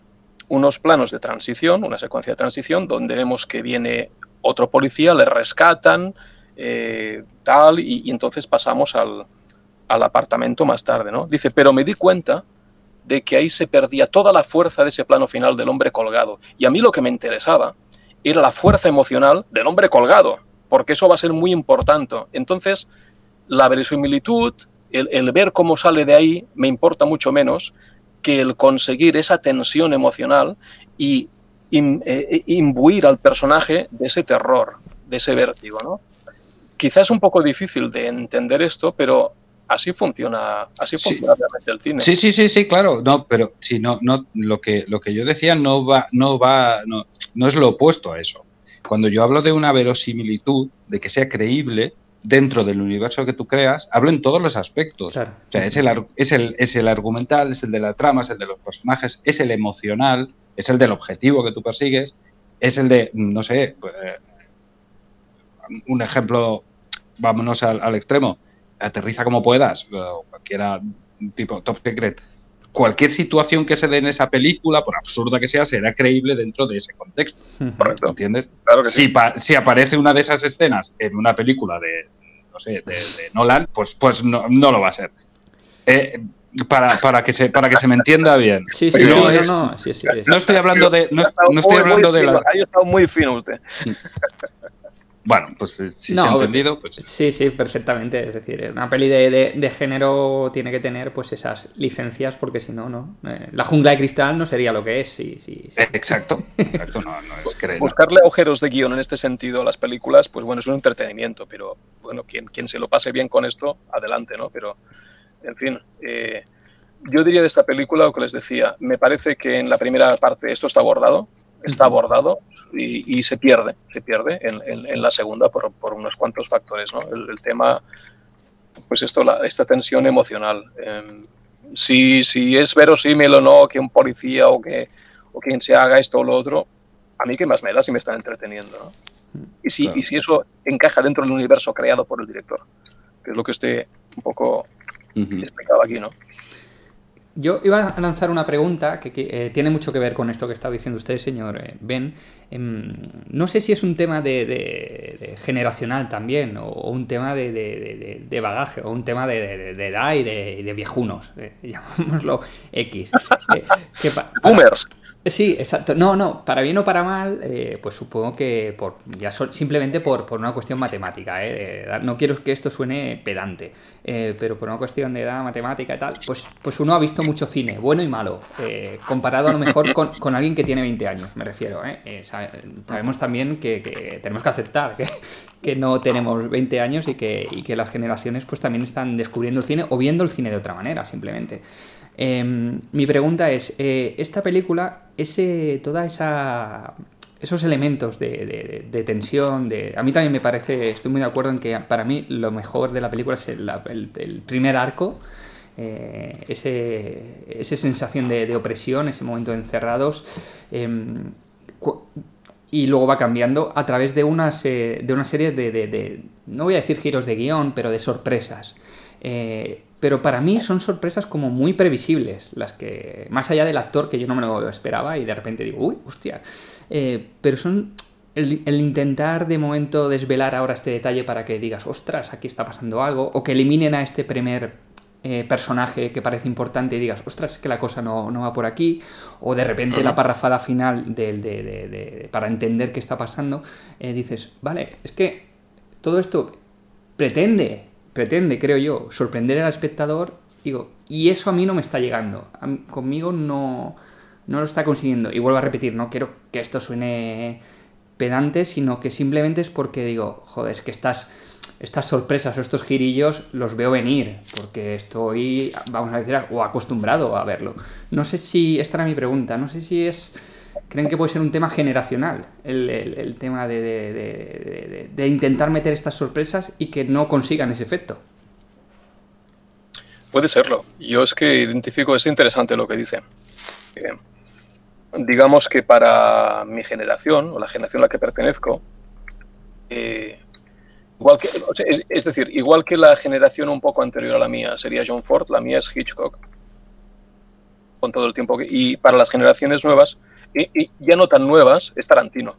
S2: unos planos de transición, una secuencia de transición, donde vemos que viene otro policía, le rescatan, eh, tal, y, entonces pasamos al, al, apartamento más tarde, ¿no? Dice, pero me di cuenta de que ahí se perdía toda la fuerza de ese plano final del hombre colgado. Y a mí lo que me interesaba era la fuerza emocional del hombre colgado, porque eso va a ser muy importante. Entonces, la verosimilitud, el ver cómo sale de ahí, me importa mucho menos que el conseguir esa tensión emocional y eh, imbuir al personaje de ese terror, de ese vértigo, ¿no? Quizás es un poco difícil de entender esto, pero así funciona, así funciona
S3: sí.
S2: realmente el cine.
S3: Sí, sí, sí, sí, claro. No, pero sí, no, no, lo que lo que yo decía no va, no va, no, no es lo opuesto a eso. Cuando yo hablo de una verosimilitud, de que sea creíble dentro del universo que tú creas, hablo en todos los aspectos. Claro. O sea, es el, es, el, es el argumental, es el de la trama, es el de los personajes, es el emocional, es el del objetivo que tú persigues, es el de, no sé, eh, un ejemplo, vámonos al, al, extremo, aterriza como puedas, cualquiera tipo top secret, cualquier situación que se dé en esa película, por absurda que sea, será creíble dentro de ese contexto.
S2: Correcto.
S3: ¿Entiendes?
S2: Claro que
S3: si,
S2: sí.
S3: si aparece una de esas escenas en una película de, no sé, de, de Nolan, pues, pues no, no lo va a ser. Eh, para, para, que se, para que se me entienda bien.
S1: Sí, sí, no,
S3: es-
S1: no, sí, sí, sí.
S3: No estoy hablando de. No, estoy
S2: muy, muy
S3: hablando de la.
S2: Ha estado muy fino usted.
S3: Bueno, pues eh, si
S1: No,
S3: se ha entendido, pues.
S1: Sí, sí, perfectamente. Es decir, una peli de, de- de género tiene que tener pues esas licencias porque si no, no. Eh, la jungla de cristal no sería lo que es. Sí, sí, sí.
S3: eh, Exacto, exacto, no, no es creer.
S2: Buscarle agujeros de guion en este sentido a las películas, pues bueno, es un entretenimiento, pero bueno, quien, quien se lo pase bien con esto, adelante, ¿no? Pero, en fin, eh, yo diría de esta película lo que les decía, me parece que en la primera parte esto está abordado, está abordado y, y se pierde, se pierde en, en- en la segunda por, por unos cuantos factores, ¿no? El, el tema, pues esto, la- esta tensión emocional. Eh, si, si es verosímil o no que un policía o que o quien se haga esto o lo otro, a mí qué más me da si me están entreteniendo, ¿no? Y si,
S3: Claro.
S2: y si eso encaja dentro del universo creado por el director, que es lo que usted un poco
S3: Ujú.
S2: explicaba aquí, ¿no?
S1: Yo iba a lanzar una pregunta que, que, eh, tiene mucho que ver con esto que estaba diciendo usted, señor eh, Ben. Em, no sé si es un tema de, de- de generacional también, o, o un tema de, de- de- de- de bagaje, o un tema de, de- de edad y de, viejunos, eh, llamémoslo X. Eh, que pa- para-
S2: Boomers.
S1: Sí, exacto. No, no, para bien o para mal, eh, pues supongo que por ya sol- simplemente por, por una cuestión matemática, ¿eh? No quiero que esto suene pedante, eh, pero por una cuestión de edad, matemática y tal, pues, pues uno ha visto mucho cine, bueno y malo, eh, comparado a lo mejor con, con alguien que tiene 20 años, me refiero, ¿eh? Eh, sabe- sabemos también que, que tenemos que aceptar que, que no tenemos 20 años y que, y que las generaciones pues también están descubriendo el cine o viendo el cine de otra manera, simplemente. Eh, mi pregunta es, eh, esta película, ese, toda esa esos elementos de, de- tensión, de a mí también me parece, estoy muy de acuerdo en que para mí lo mejor de la película es el, primer arco, eh, ese, esa sensación de, opresión, ese momento de encerrados, em, y luego va cambiando a través de unas, eh, de una serie de, no voy a decir giros de guion, pero de sorpresas. Pero para mí son sorpresas como muy previsibles, las que, más allá del actor que yo no me lo esperaba y de repente digo, uy, hostia. Eh, pero son el, el intentar de momento desvelar ahora este detalle para que digas, ostras, aquí está pasando algo, o que eliminen a este primer eh, personaje que parece importante y digas, ostras, es que la cosa no, no va por aquí, o de repente la parrafada final del- de, de- de- para entender qué está pasando, eh, dices, vale, es que todo esto pretende, pretende, creo yo, sorprender al espectador, digo, y eso a mí no me está llegando, conmigo no, no lo está consiguiendo, y vuelvo a repetir, no quiero que esto suene pedante, sino que simplemente es porque digo, joder, es que estas, estas sorpresas o estos girillos los veo venir, porque estoy, vamos a decir, o acostumbrado a verlo. No sé si, esta era mi pregunta, no sé si es, creen que puede ser un tema generacional, el, tema de, intentar meter estas sorpresas y que no consigan ese efecto.
S2: Puede serlo. Yo es que identifico, es interesante lo que dice. Eh, digamos que para mi generación, o la generación a la que pertenezco, eh, igual que, es, es decir, igual que la generación un poco anterior a la mía sería John Ford, la mía es Hitchcock, con todo el tiempo que... Y para las generaciones nuevas, y, ya no tan nuevas, es Tarantino.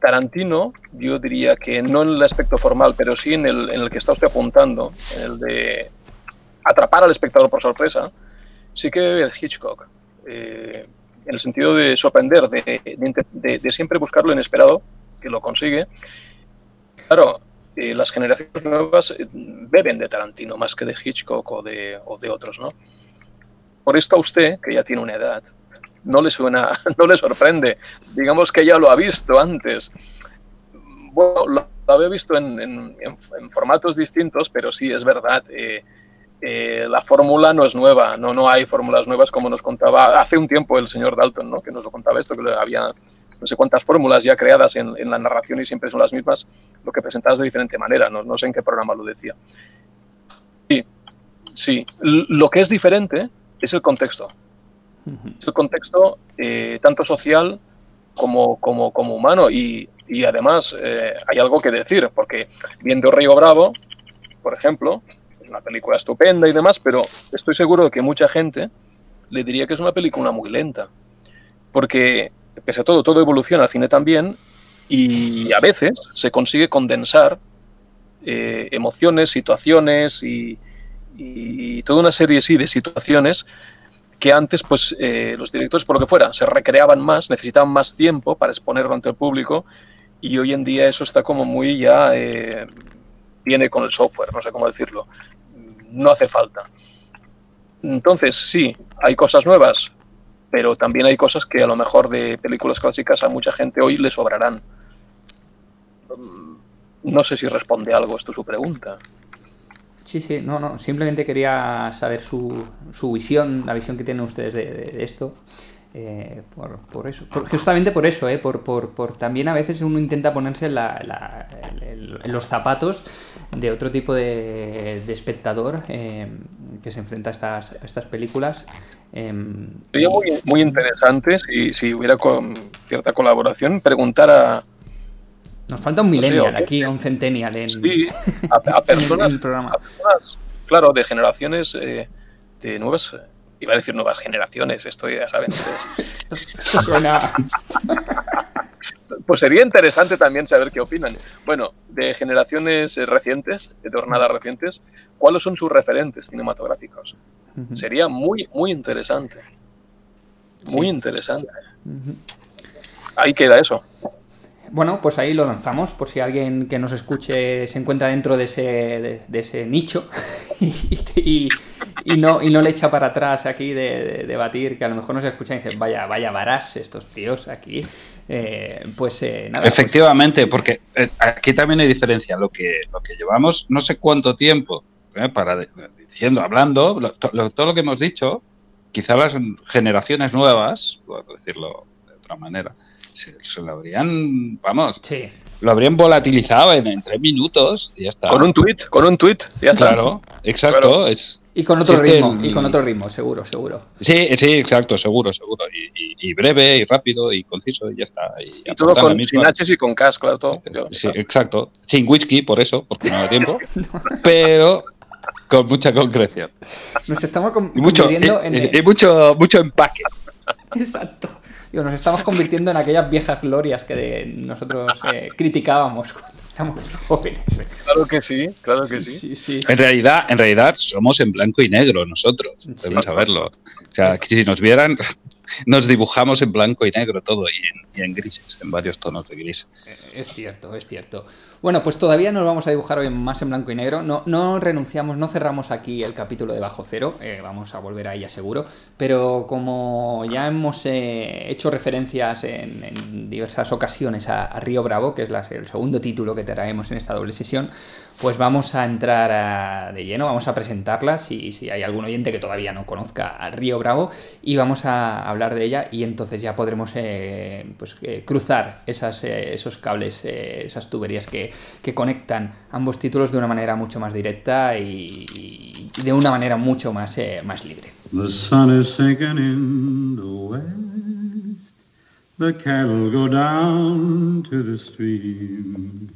S2: Tarantino, yo diría que no en el aspecto formal, pero sí en el, en el que está usted apuntando, en el de atrapar al espectador por sorpresa, sí que bebe de Hitchcock. Eh, en el sentido de sorprender, de- de siempre buscar lo inesperado, que lo consigue. Claro, eh, las generaciones nuevas eh, beben de Tarantino más que de Hitchcock o de, o de otros, ¿no? Por esto a usted, que ya tiene una edad, no le suena, no le sorprende. Digamos que ya lo ha visto antes. Bueno, lo, lo había visto en, en- formatos distintos, pero sí es verdad. eh, eh, la fórmula no es nueva, no, no hay fórmulas nuevas como nos contaba hace un tiempo el señor Dalton, ¿no? que nos lo contaba esto, que había no sé cuántas fórmulas ya creadas en, en la narración y siempre son las mismas, lo que presentadas de diferente manera, no, no sé en qué programa lo decía. Sí, sí, lo que es diferente es el contexto, es el contexto eh, tanto social como, como, como humano y, y además eh, hay algo que decir, porque viendo Río Bravo, por ejemplo, es una película estupenda y demás, pero estoy seguro de que mucha gente le diría que es una película muy lenta. Porque, pese a todo, todo evoluciona, al cine también, y a veces se consigue condensar eh, emociones, situaciones y, y, toda una serie sí, de situaciones que antes pues eh, los directores por lo que fuera se recreaban más, necesitaban más tiempo para exponerlo ante el público y hoy en día eso está como muy ya eh, viene con el software, no sé cómo decirlo, no hace falta. Entonces sí, hay cosas nuevas, pero también hay cosas que a lo mejor de películas clásicas a mucha gente hoy le sobrarán. No sé si responde algo esto su pregunta.
S1: Sí, sí, no, no, simplemente quería saber su, su visión, la visión que tienen ustedes de, esto. Eh, por, por, eso, justamente por eso, eh, por, por, por, también a veces uno intenta ponerse la, los zapatos de otro tipo de, de espectador eh, que se enfrenta a estas, a estas películas.
S2: Em, Sería muy, muy interesante si, si hubiera con cierta colaboración preguntar a,
S1: nos falta un millennial aquí, un centennial en,
S2: sí, a, personas, claro, de generaciones eh, de nuevas, iba a decir nuevas generaciones, esto ya saben. esto suena... pues sería interesante también saber qué opinan. Bueno, de generaciones eh, recientes, de jornadas recientes, ¿cuáles son sus referentes cinematográficos? Sería muy, muy interesante. Muy interesante. Ahí queda eso.
S1: Bueno, pues ahí lo lanzamos por si alguien que nos escuche se encuentra dentro de ese, de, ese nicho y, no, y no le echa para atrás aquí de, debatir, que a lo mejor nos escucha y dice, vaya, vaya varas estos tíos aquí. Eh, pues eh, nada.
S3: Pues Efectivamente, porque eh, aquí también hay diferencia. Lo que, lo que llevamos no sé cuánto tiempo para diciendo, hablando, todo lo que hemos dicho, quizá las generaciones nuevas, por decirlo de otra manera, se, lo habrían, vamos, lo habrían volatilizado en, tres minutos y ya está.
S2: Con un tweet, con un tweet, ya está.
S3: Claro, exacto. Es,
S1: y con otro ritmo, y con otro ritmo, seguro, seguro.
S3: Sí, sí, exacto, seguro, seguro. Y, breve, y rápido, y conciso, y ya está.
S2: Y, todo con, sin H y con K, claro, todo.
S3: Sí, exacto. Sin whisky, por eso, porque no da tiempo. pero con mucha concreción.
S1: Nos estamos convirtiendo
S3: en... Y mucho, mucho empaque.
S1: Exacto nos estamos convirtiendo en aquellas viejas glorias que nosotros eh, criticábamos cuando éramos jóvenes.
S2: Claro que sí, claro que sí.
S3: En realidad, en realidad somos en blanco y negro nosotros, debemos saberlo. O sea, si nos vieran, nos dibujamos en blanco y negro todo y en, grises, en varios tonos de gris.
S1: Eh, es cierto, es cierto. Bueno, pues todavía nos vamos a dibujar hoy más en blanco y negro. No, no renunciamos, no cerramos aquí el capítulo de Bajo Cero. Eh, vamos a volver a ella seguro. Pero como ya hemos eh, hecho referencias en, diversas ocasiones a, Río Bravo, que es el segundo título que traemos en esta doble sesión, pues vamos a entrar de lleno, vamos a presentarla si, si hay algún oyente que todavía no conozca a Río Bravo y vamos a hablar de ella y entonces ya podremos eh, pues, cruzar esos cables, esas tuberías que, que, conectan ambos títulos de una manera mucho más directa y, y de una manera mucho más, más libre. The sun is sinking in the west. The cattle go down to the stream.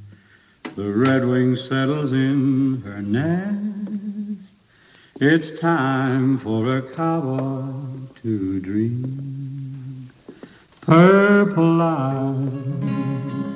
S1: The redwing settles in her nest. It's time for a cowboy to dream. Purple light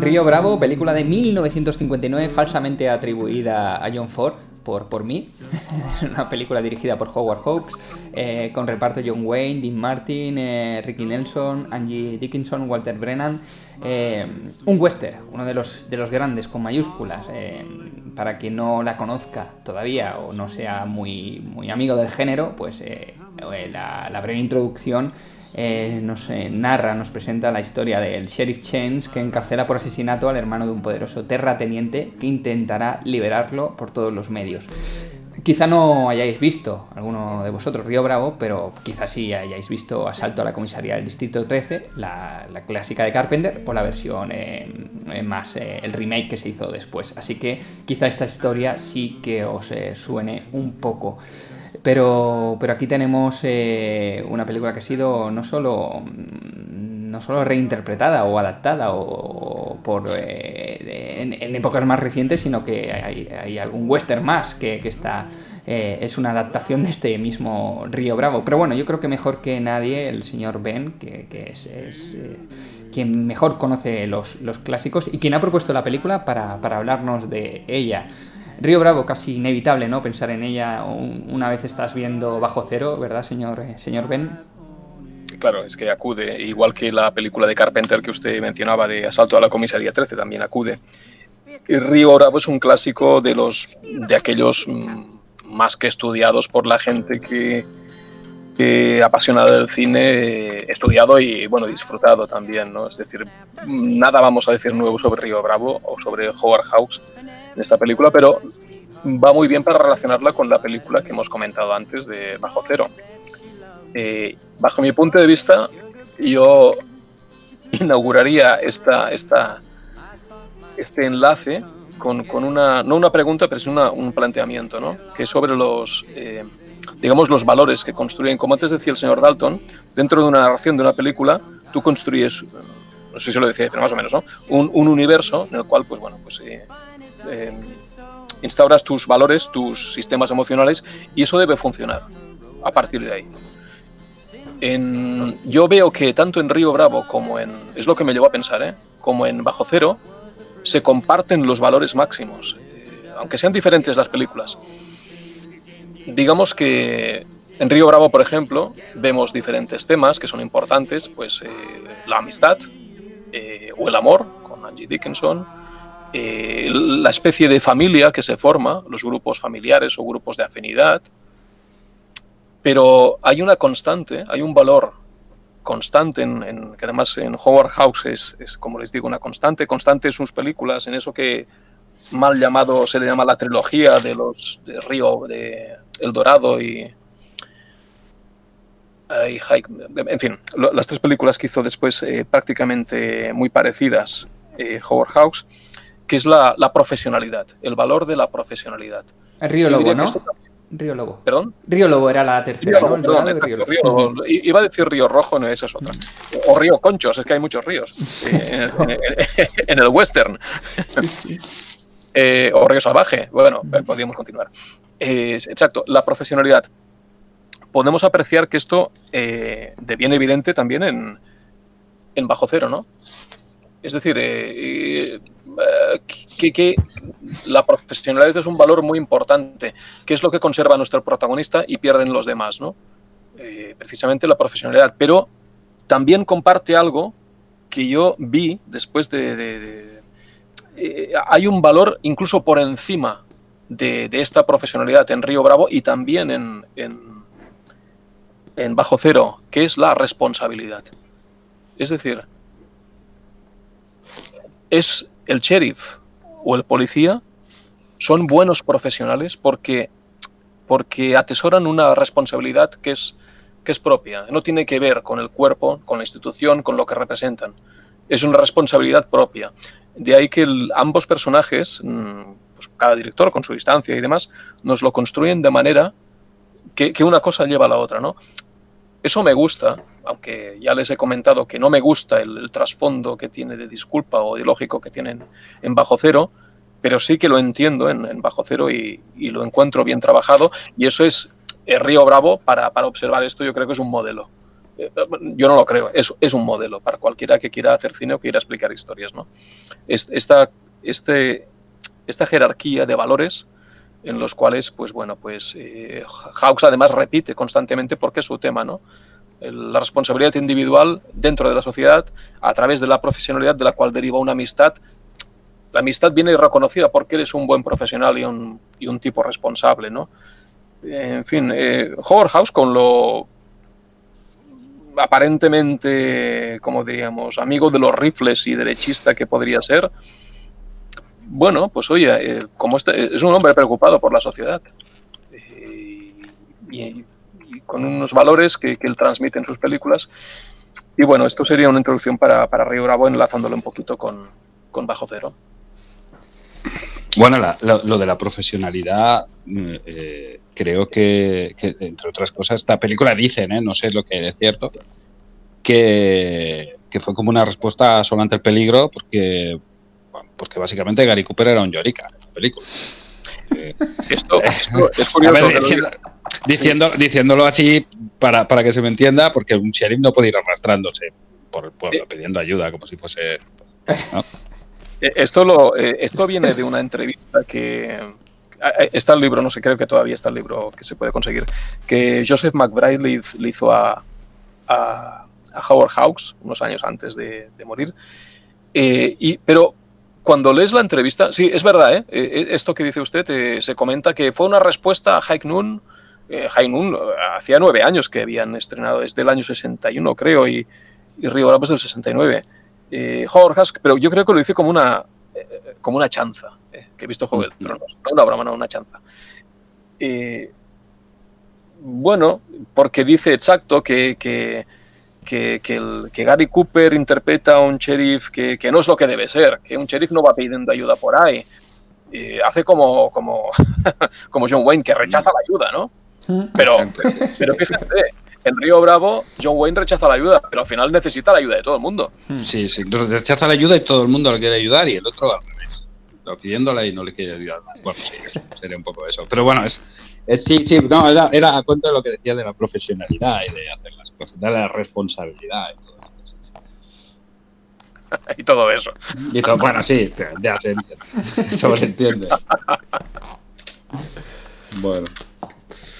S1: Río Bravo, película de 1959 falsamente atribuida a John Ford por, mí. una película dirigida por Howard Hawks, eh, con reparto John Wayne, Dean Martin, eh, Ricky Nelson, Angie Dickinson, Walter Brennan. Eh, un western, uno de los, de los grandes con mayúsculas. para quien no la conozca todavía o no sea muy, muy amigo del género, pues la breve introducción eh, nos narra, nos presenta la historia del sheriff Chance que encarcela por asesinato al hermano de un poderoso terrateniente que intentará liberarlo por todos los medios. Quizá no hayáis visto alguno de vosotros Río Bravo, pero quizá sí hayáis visto Asalto a la comisaría del Distrito 13, la, clásica de Carpenter, por la versión eh, eh, más, el remake que se hizo después. Así que quizá esta historia sí que os suene un poco. Pero, pero aquí tenemos eh, una película que ha sido no solo mm, no solo reinterpretada o adaptada o, por eh, en, épocas más recientes, sino que hay, algún western más que, está eh, es una adaptación de este mismo Río Bravo. Pero bueno, yo creo que mejor que nadie el señor Ben, que, es, eh, quien mejor conoce los, clásicos y quien ha propuesto la película para, hablarnos de ella. Río Bravo, casi inevitable, ¿no? Pensar en ella una vez estás viendo Bajo Cero, ¿verdad, señor, señor Ben?
S2: Claro, es que acude, igual que la película de Carpenter que usted mencionaba de Asalto a la Comisaría 13, también acude. Río Bravo es un clásico de los de aquellos mm, más que estudiados por la gente que, apasionada del cine, estudiado y bueno, disfrutado también, ¿no? Es decir, nada vamos a decir nuevo sobre Río Bravo o sobre Howard House esta película, pero va muy bien para relacionarla con la película que hemos comentado antes de Bajo Cero. Eh, bajo mi punto de vista, yo inauguraría esta, esta, este enlace con, con, una, no una pregunta, pero es una, un planteamiento, ¿no? que es sobre los, eh, digamos, los valores que construyen. Como antes decía el señor Dalton, dentro de una narración de una película, tú construyes, no sé si lo decía, pero más o menos, ¿no? un, un universo en el cual, pues bueno, pues eh, eh, instauras tus valores, tus sistemas emocionales, y eso debe funcionar a partir de ahí yo veo que tanto en Río Bravo como en, es lo que me llevó a pensar, ¿eh? como en Bajo Cero, se comparten los valores máximos, eh, aunque sean diferentes las películas. Digamos que en Río Bravo, por ejemplo, vemos diferentes temas que son importantes, pues eh, la amistad o el amor, con Angie Dickinson, la especie de familia que se forma, los grupos familiares o grupos de afinidad, pero hay una constante, hay un valor constante, en, que además en Howard House es, como les digo, una constante, constante en sus películas, en eso que mal llamado se le llama la trilogía de los de Río, de El Dorado y, en fin, las tres películas que hizo después eh, prácticamente muy parecidas eh, Howard House, que es la, profesionalidad, el valor de la profesionalidad.
S1: Río Lobo, ¿no? Río Lobo.
S2: ¿Perdón?
S1: Río Lobo era la tercera, ¿no?
S2: Río, iba a decir Río Rojo, no, esa es otra. O Río Conchos, es que hay muchos ríos eh, en, el western. Eh, o Río Salvaje. Bueno, eh, podríamos continuar. exacto, la profesionalidad. Podemos apreciar que esto deviene evidente también en, en Bajo Cero, ¿no? Es decir, que, la profesionalidad es un valor muy importante, que es lo que conserva nuestro protagonista y pierden los demás, ¿no? Eh, precisamente la profesionalidad. Pero también comparte algo que yo vi después de... Eh, hay un valor incluso por encima de, esta profesionalidad en Río Bravo y también en, en Bajo Cero, que es la responsabilidad. Es decir, es el sheriff o el policía son buenos profesionales porque, porque atesoran una responsabilidad que es, que es propia. No tiene que ver con el cuerpo, con la institución, con lo que representan. Es una responsabilidad propia. De ahí que ambos personajes, mm, pues cada director con su distancia y demás, nos lo construyen de manera que, que una cosa lleva a la otra. ¿no? Eso me gusta, aunque ya les he comentado que no me gusta el, trasfondo que tiene de disculpa o ideológico que tienen en Bajo Cero, pero sí que lo entiendo en, Bajo Cero y, lo encuentro bien trabajado. Y eso es el Río Bravo, para, observar esto, yo creo que es un modelo. Eh, yo no lo creo, es, es un modelo para cualquiera que quiera hacer cine o quiera explicar historias. ¿no? Esta, este, esta jerarquía de valores en los cuales, pues bueno, pues eh, Hawks además repite constantemente porque es su tema, ¿no? La responsabilidad individual dentro de la sociedad a través de la profesionalidad de la cual deriva una amistad. La amistad viene reconocida porque eres un buen profesional y un, y un tipo responsable, ¿no? En fin, eh, Howard House con lo aparentemente, como diríamos, amigo de los rifles y derechista que podría ser, bueno, pues oye, eh, como este, es un hombre preocupado por la sociedad eh, y, con unos valores que, él transmite en sus películas. Y bueno, esto sería una introducción para, para Río Bravo, enlazándolo un poquito con, Bajo Cero.
S3: Bueno, lo de la profesionalidad, mm, eh, creo que, entre otras cosas, esta película dice, no sé lo que es cierto, que que fue como una respuesta solo ante el peligro, porque, porque básicamente Gary Cooper era un llorica en la película. Eh,
S2: Esto, esto es curioso.
S3: ver, diciendo- diciéndolo así para, para que se me entienda, porque un sheriff no puede ir arrastrándose por el pueblo pidiendo ayuda como si fuese. ¿no?
S2: Eh, Esto, lo, eh, esto viene de una entrevista que. Está el libro, no sé, creo que todavía está el libro que se puede conseguir. Que Joseph McBride le, hiz- le hizo a, a- a Howard Hawks unos años antes de, de morir. Eh, y, pero cuando lees la entrevista, sí, es verdad, ¿eh? Eh, esto que dice usted eh, se comenta que fue una respuesta a High Noon. Eh, High Noon eh, hacía nueve años que habían estrenado, desde el año 61, creo, y, y Río Bravo es del 69 eh, Howard Hawks, pero yo creo que lo hice como una, eh, como una chanza, eh, que he visto Juego de Tronos. No una broma, no, una chanza. Eh, bueno, porque dice exacto que, que, que, que el- que Gary Cooper interpreta a un sheriff que, que no es lo que debe ser, que un sheriff no va pidiendo ayuda por ahí. Hace como, como, como John Wayne, que rechaza la ayuda, ¿no? Pero, pero fíjate, en Río Bravo, John Wayne rechaza la ayuda, pero al final necesita la ayuda de todo el mundo.
S3: Sí, sí. Entonces rechaza la ayuda y todo el mundo le quiere ayudar y el otro al revés. Pidiéndola y no le quiere ayudar. Bueno, sí, sería un poco eso. Pero bueno, es, es- sí, sí, no, era, era a cuenta de lo que decía de la profesionalidad y de hacer las cosas, de la responsabilidad y todo
S2: y todo eso.
S3: Y todo- bueno, sí, te- ya se entiende. Eso se entiende. Bueno.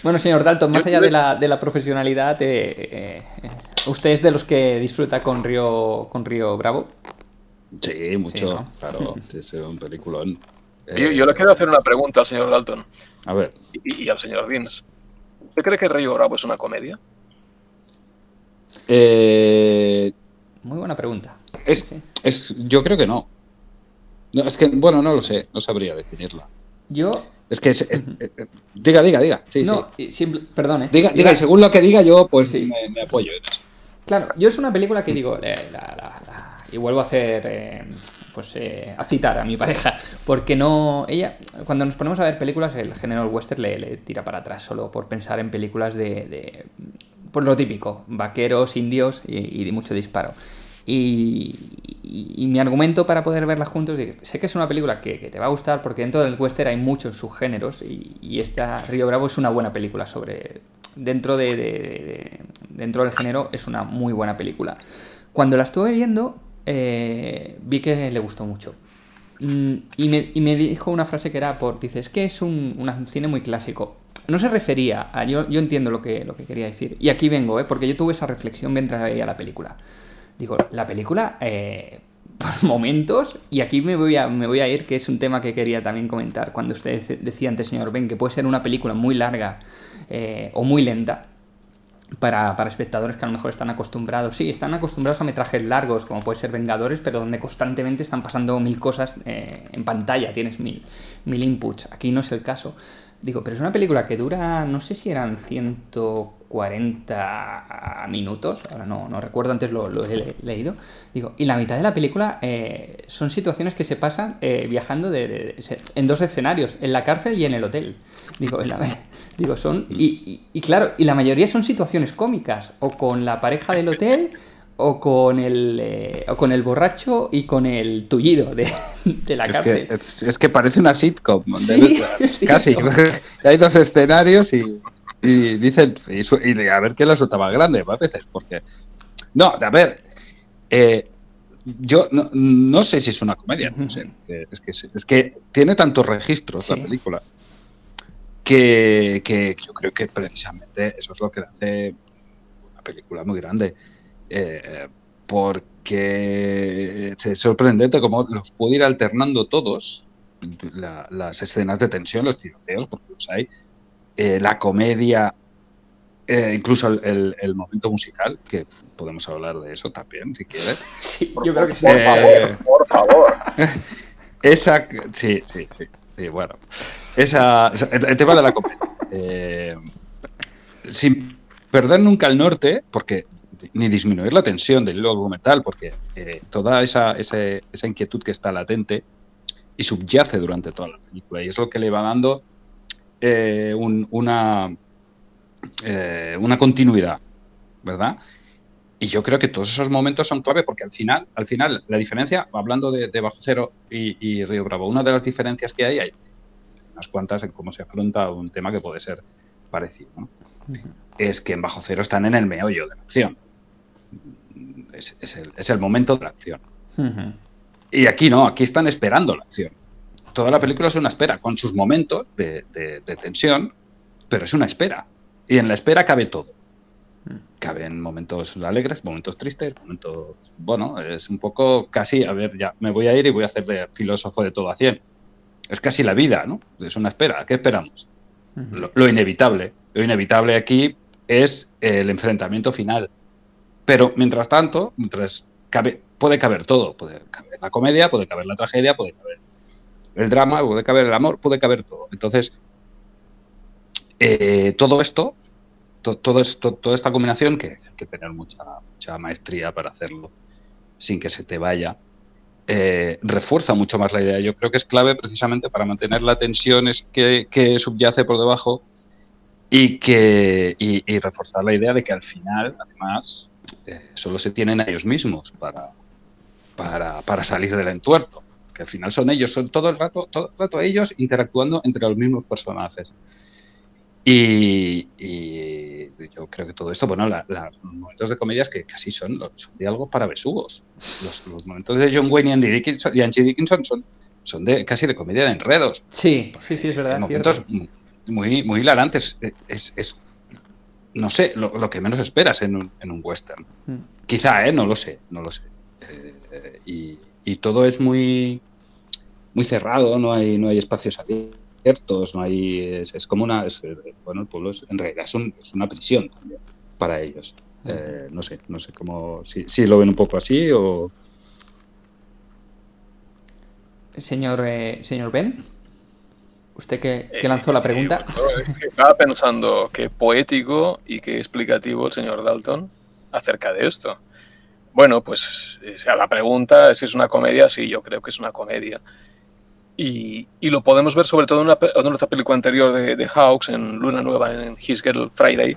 S1: Bueno, señor Dalton, más allá de la, de la profesionalidad, eh, eh, ¿usted es de los que disfruta con Río, con Río Bravo?
S3: Sí, mucho.
S1: Sí, ¿no?
S3: Claro, es un peliculón.
S2: Yo,
S3: Eh,
S2: yo le quiero hacer una pregunta al señor Dalton
S3: A ver,
S2: y, y al señor Deans. ¿Usted cree que Río Bravo es una comedia?
S3: eh,
S1: Muy buena pregunta.
S3: Es,
S1: Sí.
S3: es, yo creo que no. no. Es que, bueno, no lo sé, no sabría definirla.
S1: Yo,
S3: Es que, es- es- eh, diga, diga, diga. Sí,
S1: no,
S3: sí.
S1: simple- perdón, eh.
S3: Diga, diga, según lo que diga yo, pues
S1: Sí.
S3: me, me apoyo en eso.
S1: Claro, yo es una película que digo, eh, la- la- la- y vuelvo a hacer, eh, pues eh, a citar a mi pareja, porque no, ella, cuando nos ponemos a ver películas, el género western le, le tira para atrás, solo por pensar en películas de, de pues lo típico, vaqueros, indios y, y mucho disparo. Y, y- mi argumento para poder verla juntos, digo, sé que es una película que, te va a gustar porque dentro del western hay muchos subgéneros y, y esta Río Bravo es una buena película sobre dentro de, de- de- dentro del género es una muy buena película. Cuando la estuve viendo eh, vi que le gustó mucho. Mm, Y me, dijo una frase que era por, dice, es que es un, un cine muy clásico. No se refería a, yo, yo entiendo lo que, lo que quería decir. Y aquí vengo, ¿eh? porque yo tuve esa reflexión mientras veía la película. Digo, la película, eh, por momentos, y aquí me voy, a, me voy a ir, que es un tema que quería también comentar, cuando usted dec- decía antes, señor Ben, que puede ser una película muy larga eh, o muy lenta, para, para espectadores que a lo mejor están acostumbrados. Sí, están acostumbrados a metrajes largos, como puede ser Vengadores, pero donde constantemente están pasando mil cosas eh, en pantalla, tienes mil, mil inputs. Aquí no es el caso. Digo, pero es una película que dura, no sé si eran 140 minutos, ahora no, no recuerdo, antes lo, lo he le- leído. Digo, y la mitad de la película eh, son situaciones que se pasan eh, viajando de, de- de- se- en dos escenarios, en la cárcel y en el hotel. Digo, en la- digo son. Y, y- y claro, y la mayoría son situaciones cómicas, o con la pareja del hotel. O con, el, eh, o con el borracho y con el tullido de, de la
S3: Es
S1: cárcel.
S3: que, es, es que parece una sitcom.
S1: Sí,
S3: casi. Hay dos escenarios y, y dicen, y, su- y a ver qué la suelta más grande, a veces, porque... No, a ver, eh, yo no, no sé si es una comedia, no sé, es que, es que tiene tantos registros
S1: Sí.
S3: la película que, que yo creo que precisamente eso es lo que hace una película muy grande. Eh, porque es sorprendente cómo los puede ir alternando todos, la- las escenas de tensión, los tiroteos, porque los hay, eh, la comedia, eh, incluso el, el- el momento musical, que podemos hablar de eso también, si quieres.
S1: Sí, yo creo que sí.
S2: Por
S3: Eh,
S2: favor, por favor.
S3: Esa, sí, sí, sí, sí, bueno. Esa, esa- el, el tema de la comedia. Eh, sin perder nunca el norte, porque ni disminuir la tensión del hilo argumental, porque eh, toda esa, ese- esa inquietud que está latente y subyace durante toda la película, y es lo que le va dando eh, un- una, eh, una continuidad, ¿verdad? y yo creo que todos esos momentos son clave porque al final, al final, la diferencia, hablando de, Bajo Cero y, Río Bravo, una de las diferencias que hay, hay unas cuantas en cómo se afronta un tema que puede ser parecido, es que en Bajo Cero están en el meollo de la acción. Es, el, momento de la acción. Y aquí no, aquí están esperando la acción. Toda la película es una espera, con sus momentos de tensión, pero es una espera. Y en la espera cabe todo caben momentos alegres, momentos tristes, momentos. Bueno, es un poco casi, a ver, ya me voy a ir y voy a hacer de filósofo de todo a 100. Es casi la vida, ¿no? Es una espera. ¿Qué esperamos? lo, inevitable. Lo inevitable aquí es el enfrentamiento final. Pero mientras tanto, mientras cabe, puede caber todo. Puede caber la comedia, puede caber la tragedia, puede caber el drama, puede caber el amor, puede caber todo. Entonces, eh, todo esto todo esto, toda esta combinación, que hay que tener mucha, mucha maestría para hacerlo sin que se te vaya, eh, refuerza mucho más la idea. Yo creo que es clave precisamente para mantener la tensión que, que subyace por debajo y, que, y, reforzar la idea de que al final, además, eh, solo se tienen a ellos mismos para, para, para, salir del entuerto. Al final son ellos, son todo el rato, todo el rato ellos interactuando entre los mismos personajes. Y, yo creo que todo esto, bueno, los momentos de comedias que casi son, son diálogos para besugos. Los, momentos de John Wayne y Andy Dickinson, y Angie Dickinson son, son de, casi de comedia de enredos.
S1: Sí, sí, sí, es verdad.
S3: Momentos muy, muy hilarantes. Es, es no sé, lo, que menos esperas en un, en un western. Mm. Quizá, ¿eh? No lo sé, no lo sé. Eh, y, y, todo es muy, muy cerrado, no hay, no hay espacios abiertos no hay, es, como una, bueno, el pueblo en realidad es, una prisión también para ellos. Eh, no sé, no sé cómo, si, lo ven un poco así o...
S1: Señor, eh, señor Ben, usted que, lanzó la pregunta.
S2: Eh, estaba pensando qué poético y qué explicativo el señor Dalton acerca de esto. Bueno, pues a la pregunta si es una comedia, sí, yo creo que es una comedia. Y, lo podemos ver sobre todo en, una, otra película anterior de, de, Hawks, en Luna Nueva, en His Girl Friday,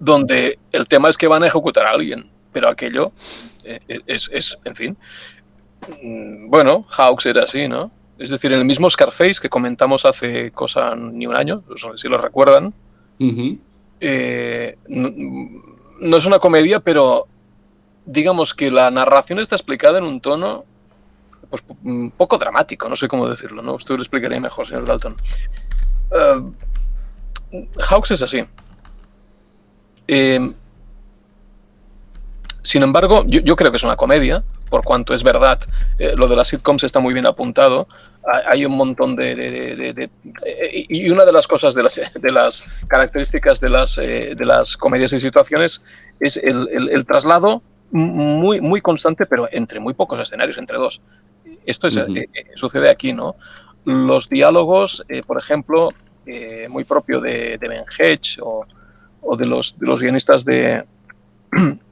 S2: donde el tema es que van a ejecutar a alguien, pero aquello eh, es, es, en fin, mm, bueno, Hawks era así, ¿no? Es decir, en el mismo Scarface que comentamos hace cosa ni un año, si lo recuerdan, eh, no es una comedia, pero digamos que la narración está explicada en un tono pues, un poco dramático, no sé cómo decirlo, ¿no? Usted lo explicaría mejor, señor Dalton. Uh, Hawks es así. Em, sin embargo, yo, creo que es una comedia, por cuanto es verdad, eh, lo de las sitcoms está muy bien apuntado. Hay un montón de... y una de las cosas, de las, características de las, eh, de las comedias y situaciones es el, el, traslado muy, muy constante, pero entre muy pocos escenarios, entre dos. Esto es, eh, eh, sucede aquí, ¿no? Los diálogos, eh, por ejemplo, muy propio de, Ben Hedge o, de, los, de, los, guionistas de,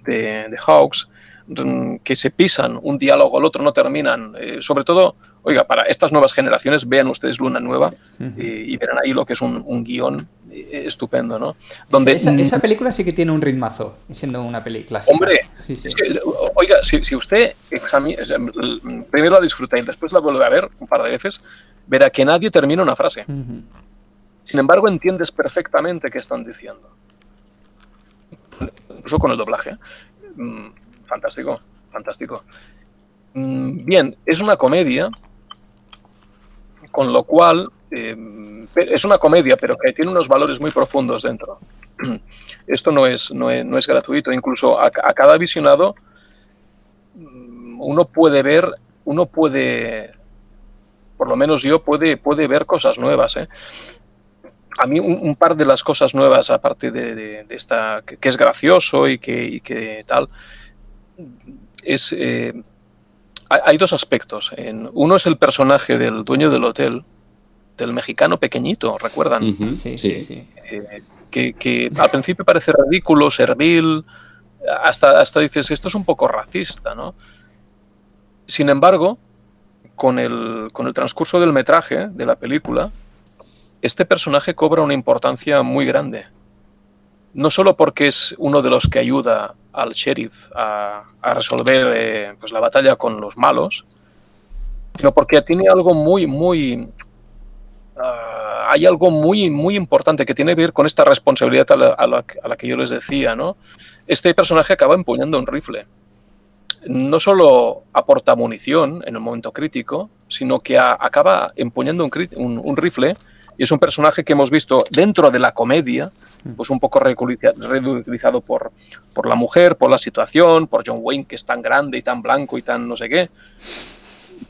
S2: de, Hawks, mm, que se pisan un diálogo al otro, no terminan. sobre todo, oiga, para estas nuevas generaciones, vean ustedes Luna Nueva y, verán ahí lo que es un, un guion estupendo, ¿no?
S1: Donde, esa, película sí que tiene un ritmazo, siendo una película
S2: Hombre, oiga, si, usted primero la disfruta y después la vuelve a ver un par de veces, verá que nadie termina una frase. Sin embargo, entiendes perfectamente qué están diciendo. Incluso con el doblaje. Mm, fantástico, fantástico. Mm, bien, es una comedia, con lo cual eh, es una comedia, pero que tiene unos valores muy profundos dentro. Esto no es, no es, gratuito. Incluso a, cada visionado mm, uno puede ver, uno puede, por lo menos yo, puede, puede ver cosas nuevas. ¿eh? A mí un, par de las cosas nuevas, aparte de, esta, que, es gracioso y que, tal, es... Eh, hay dos aspectos. Uno es el personaje del dueño del hotel, del mexicano pequeñito, ¿recuerdan?
S1: Sí, sí, sí.
S2: Eh, que, al principio parece ridículo, servil, hasta, hasta dices, esto es un poco racista, ¿no? Sin embargo, con el, con el transcurso del metraje de la película, este personaje cobra una importancia muy grande. No solo porque es uno de los que ayuda al sheriff a, a resolver eh, pues la batalla con los malos, sino porque tiene algo muy, muy... ah, hay algo muy, muy importante que tiene que ver con esta responsabilidad a la, a la- a la que yo les decía, ¿no? Este personaje acaba empuñando un rifle. No solo aporta munición en un momento crítico, sino que a- acaba empuñando un, cri- un- un rifle y es un personaje que hemos visto dentro de la comedia, pues un poco ridiculiza- ridiculizado por, por la mujer, por la situación, por John Wayne, que es tan grande y tan blanco y tan no sé qué.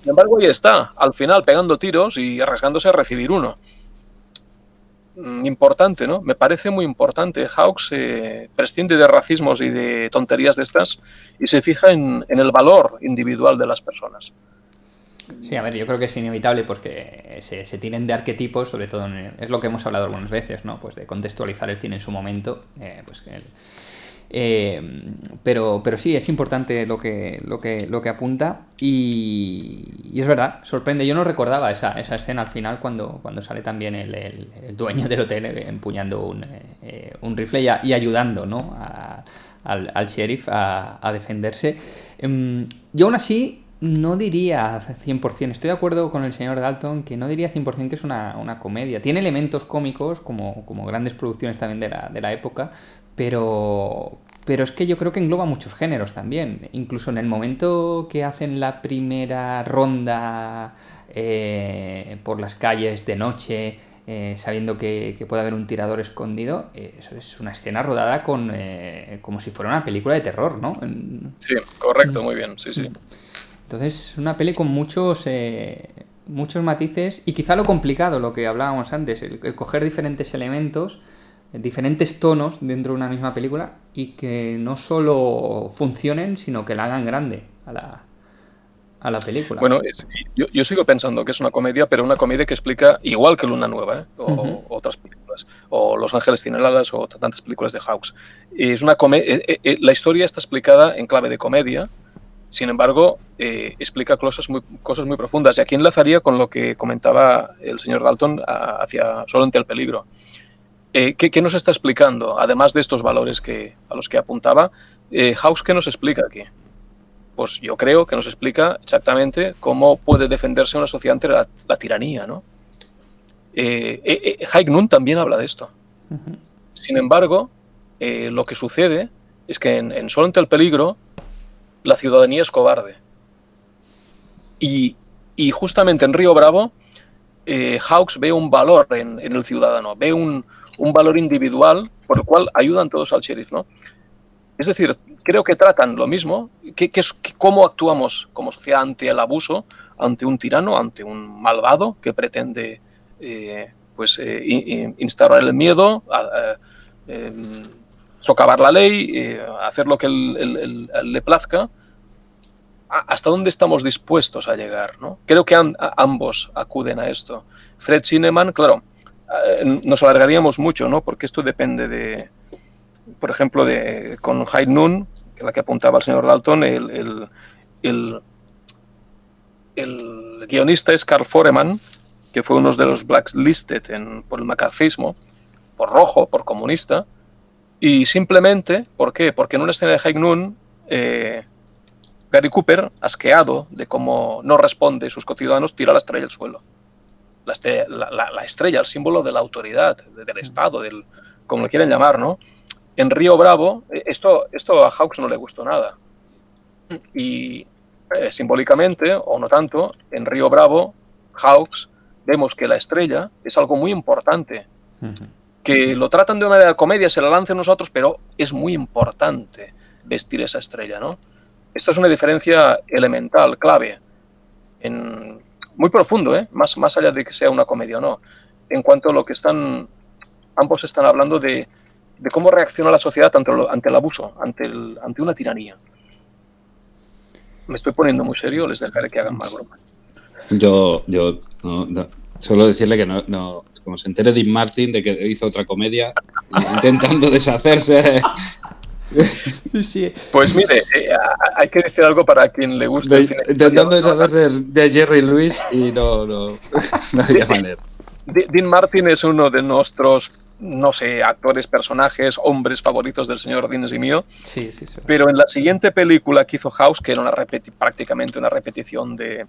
S2: Sin embargo, ahí está, al final pegando tiros y arriesgándose a recibir uno. Mm, Importante, ¿no? Me parece muy importante. Hawks eh, prescinde de racismos y de tonterías de estas y se fija en, en el valor individual de las personas.
S1: Sí, a ver, yo creo que es inevitable porque se, se tienen de arquetipos, sobre todo en el- es lo que hemos hablado algunas veces, ¿no? Pues de contextualizar el cine en su momento. eh, pues el- eh, pero, pero sí, es importante lo que, lo que, lo que apunta. Y, es verdad, sorprende. Yo no recordaba esa, esa escena al final cuando, cuando sale también el, el- dueño del hotel eh, empuñando un, eh, eh, un rifle y, ayudando ¿no? al, al sheriff a, defenderse. Em, yo aún así no diría 100%, estoy de acuerdo con el señor Dalton, que no diría 100% que es una, una comedia. Tiene elementos cómicos, como, como grandes producciones también de la, de la época, pero, pero es que yo creo que engloba muchos géneros también. Incluso en el momento que hacen la primera ronda eh, por las calles de noche, eh, sabiendo que, que puede haber un tirador escondido, eh, eso es una escena rodada con eh, como si fuera una película de terror, ¿no?
S2: Sí, correcto, muy bien, sí, sí.
S1: entonces, una peli con muchos, eh, muchos matices y quizá lo complicado, lo que hablábamos antes, el, el coger diferentes elementos, diferentes tonos dentro de una misma película y que no solo funcionen, sino que la hagan grande a la, a la película.
S2: Bueno, es- yo, yo sigo pensando que es una comedia, pero una comedia que explica igual que Luna Nueva, ¿eh? o
S1: Ujú.
S2: otras películas, o Los Ángeles tienen alas, o tantas películas de Hawks. Es una eh, eh, eh, la historia está explicada en clave de comedia, sin embargo, eh, explica cosas muy, cosas muy profundas. Y aquí enlazaría con lo que comentaba el señor Dalton a- hacia Solo ante el peligro. Eh, ¿qué, qué nos está explicando? Además de estos valores que, a los que apuntaba, eh, ¿qué nos explica aquí? Pues yo creo que nos explica exactamente cómo puede defenderse una sociedad ante la, la tiranía, ¿no? Eh, eh, eh, Noon también habla de esto. Sin embargo, eh, lo que sucede es que en, en Solo ante el peligro la ciudadanía es cobarde. Y, y justamente en Río Bravo, eh, Hawks ve un valor en, en el ciudadano, ve un, un valor individual por el cual ayudan todos al sheriff, ¿no? Es decir, creo que tratan lo mismo, que, que que cómo actuamos como sociedad ante el abuso, ante un tirano, ante un malvado que pretende eh, pues, eh, in- in- instaurar el miedo, em, socavar la ley, eh, hacer lo que le plazca. ¿Hasta dónde estamos dispuestos a llegar? ¿no? Creo que ambos acuden a esto. Fred Cineman, claro, nos alargaríamos mucho, ¿no? porque esto depende de, por ejemplo, de, con High Noon, que la que apuntaba el señor Dalton, el, el, el- el guionista es Carl Foreman, que fue uno de los blacklisted en, por el macarcismo, por rojo, por comunista, y simplemente, ¿por qué? Porque en una escena de High Noon, eh, Gary Cooper, asqueado de cómo no responde sus cotidianos, tira la estrella al suelo. La, la- la- la estrella, el símbolo de la autoridad, de- del Estado, del, como le quieren llamar, ¿no? En Río Bravo, eh, esto, esto a Hawks no le gustó nada. Y eh, simbólicamente, o no tanto, en Río Bravo, Hawks, vemos que la estrella es algo muy importante, que lo tratan de una manera de comedia, se la lanzan nosotros, pero es muy importante vestir esa estrella, ¿no? Esto es una diferencia elemental, clave, en, muy profundo, ¿eh? más, más allá de que sea una comedia o no, en cuanto a lo que están, ambos están hablando de, cómo reacciona la sociedad ante, ante el abuso, ante, ante una tiranía. Me estoy poniendo muy serio, les dejaré que hagan más bromas.
S3: Yo, yo no, no, solo decirle que no, no, como se entere Dean Martin de que hizo otra comedia intentando deshacerse
S1: Sí,
S2: Pues mire, eh, hay que decir algo para quien le guste
S3: de-
S2: el cine.
S3: intentando deshacerse de Jerry Lewis y no, no, no había manera.
S2: De- Dean Martin es uno de nuestros no sé, actores, personajes, hombres favoritos del señor Dines y mío.
S1: Sí, sí, sí.
S2: Pero en la siguiente película que hizo House, que era una prácticamente una repetición de,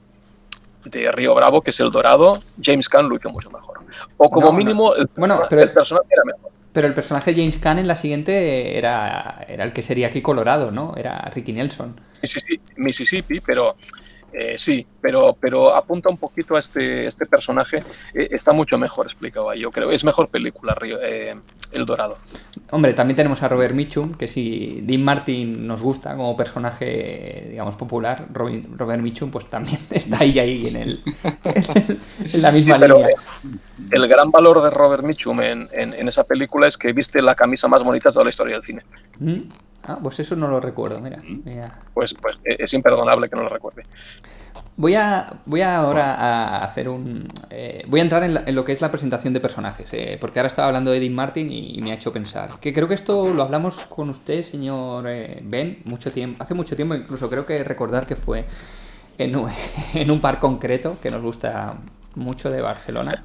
S2: de Río Bravo, que es El Dorado, James Caan lo hizo mucho mejor. O como
S1: No, no.
S2: mínimo, el,
S1: Bueno, pero-
S2: el personaje era mejor.
S1: Pero el personaje James Caan en la siguiente era, era el que sería aquí Colorado, ¿no? Era Ricky Nelson.
S2: Mississippi, Mississippi, pero eh, sí, pero, pero apunta un poquito a este, este personaje. Eh, está mucho mejor explicado ahí, yo creo. Es mejor película, Río- eh, El Dorado.
S1: Hombre, también tenemos a Robert Mitchum, que si Dean Martin nos gusta como personaje, digamos, popular, Robin- Robert Mitchum pues también está ahí, ahí en, el, en la misma
S2: Sí, pero,
S1: línea.
S2: el gran valor de Robert Mitchum en, en- en esa película es que viste la camisa más bonita de toda la historia del cine.
S1: ¿Mm? Ah, pues eso no lo recuerdo, mira. mira.
S2: Pues, pues eh, es imperdonable que no lo recuerde.
S1: Voy a, voy a ahora a hacer un. eh, voy a entrar en, la- en lo que es la presentación de personajes, eh, porque ahora estaba hablando de Dean Martin y, me ha hecho pensar. Que creo que esto lo hablamos con usted, señor eh, Ben, mucho tiempo, hace mucho tiempo, incluso creo que recordar que fue en un, en un par concreto que nos gusta mucho de Barcelona.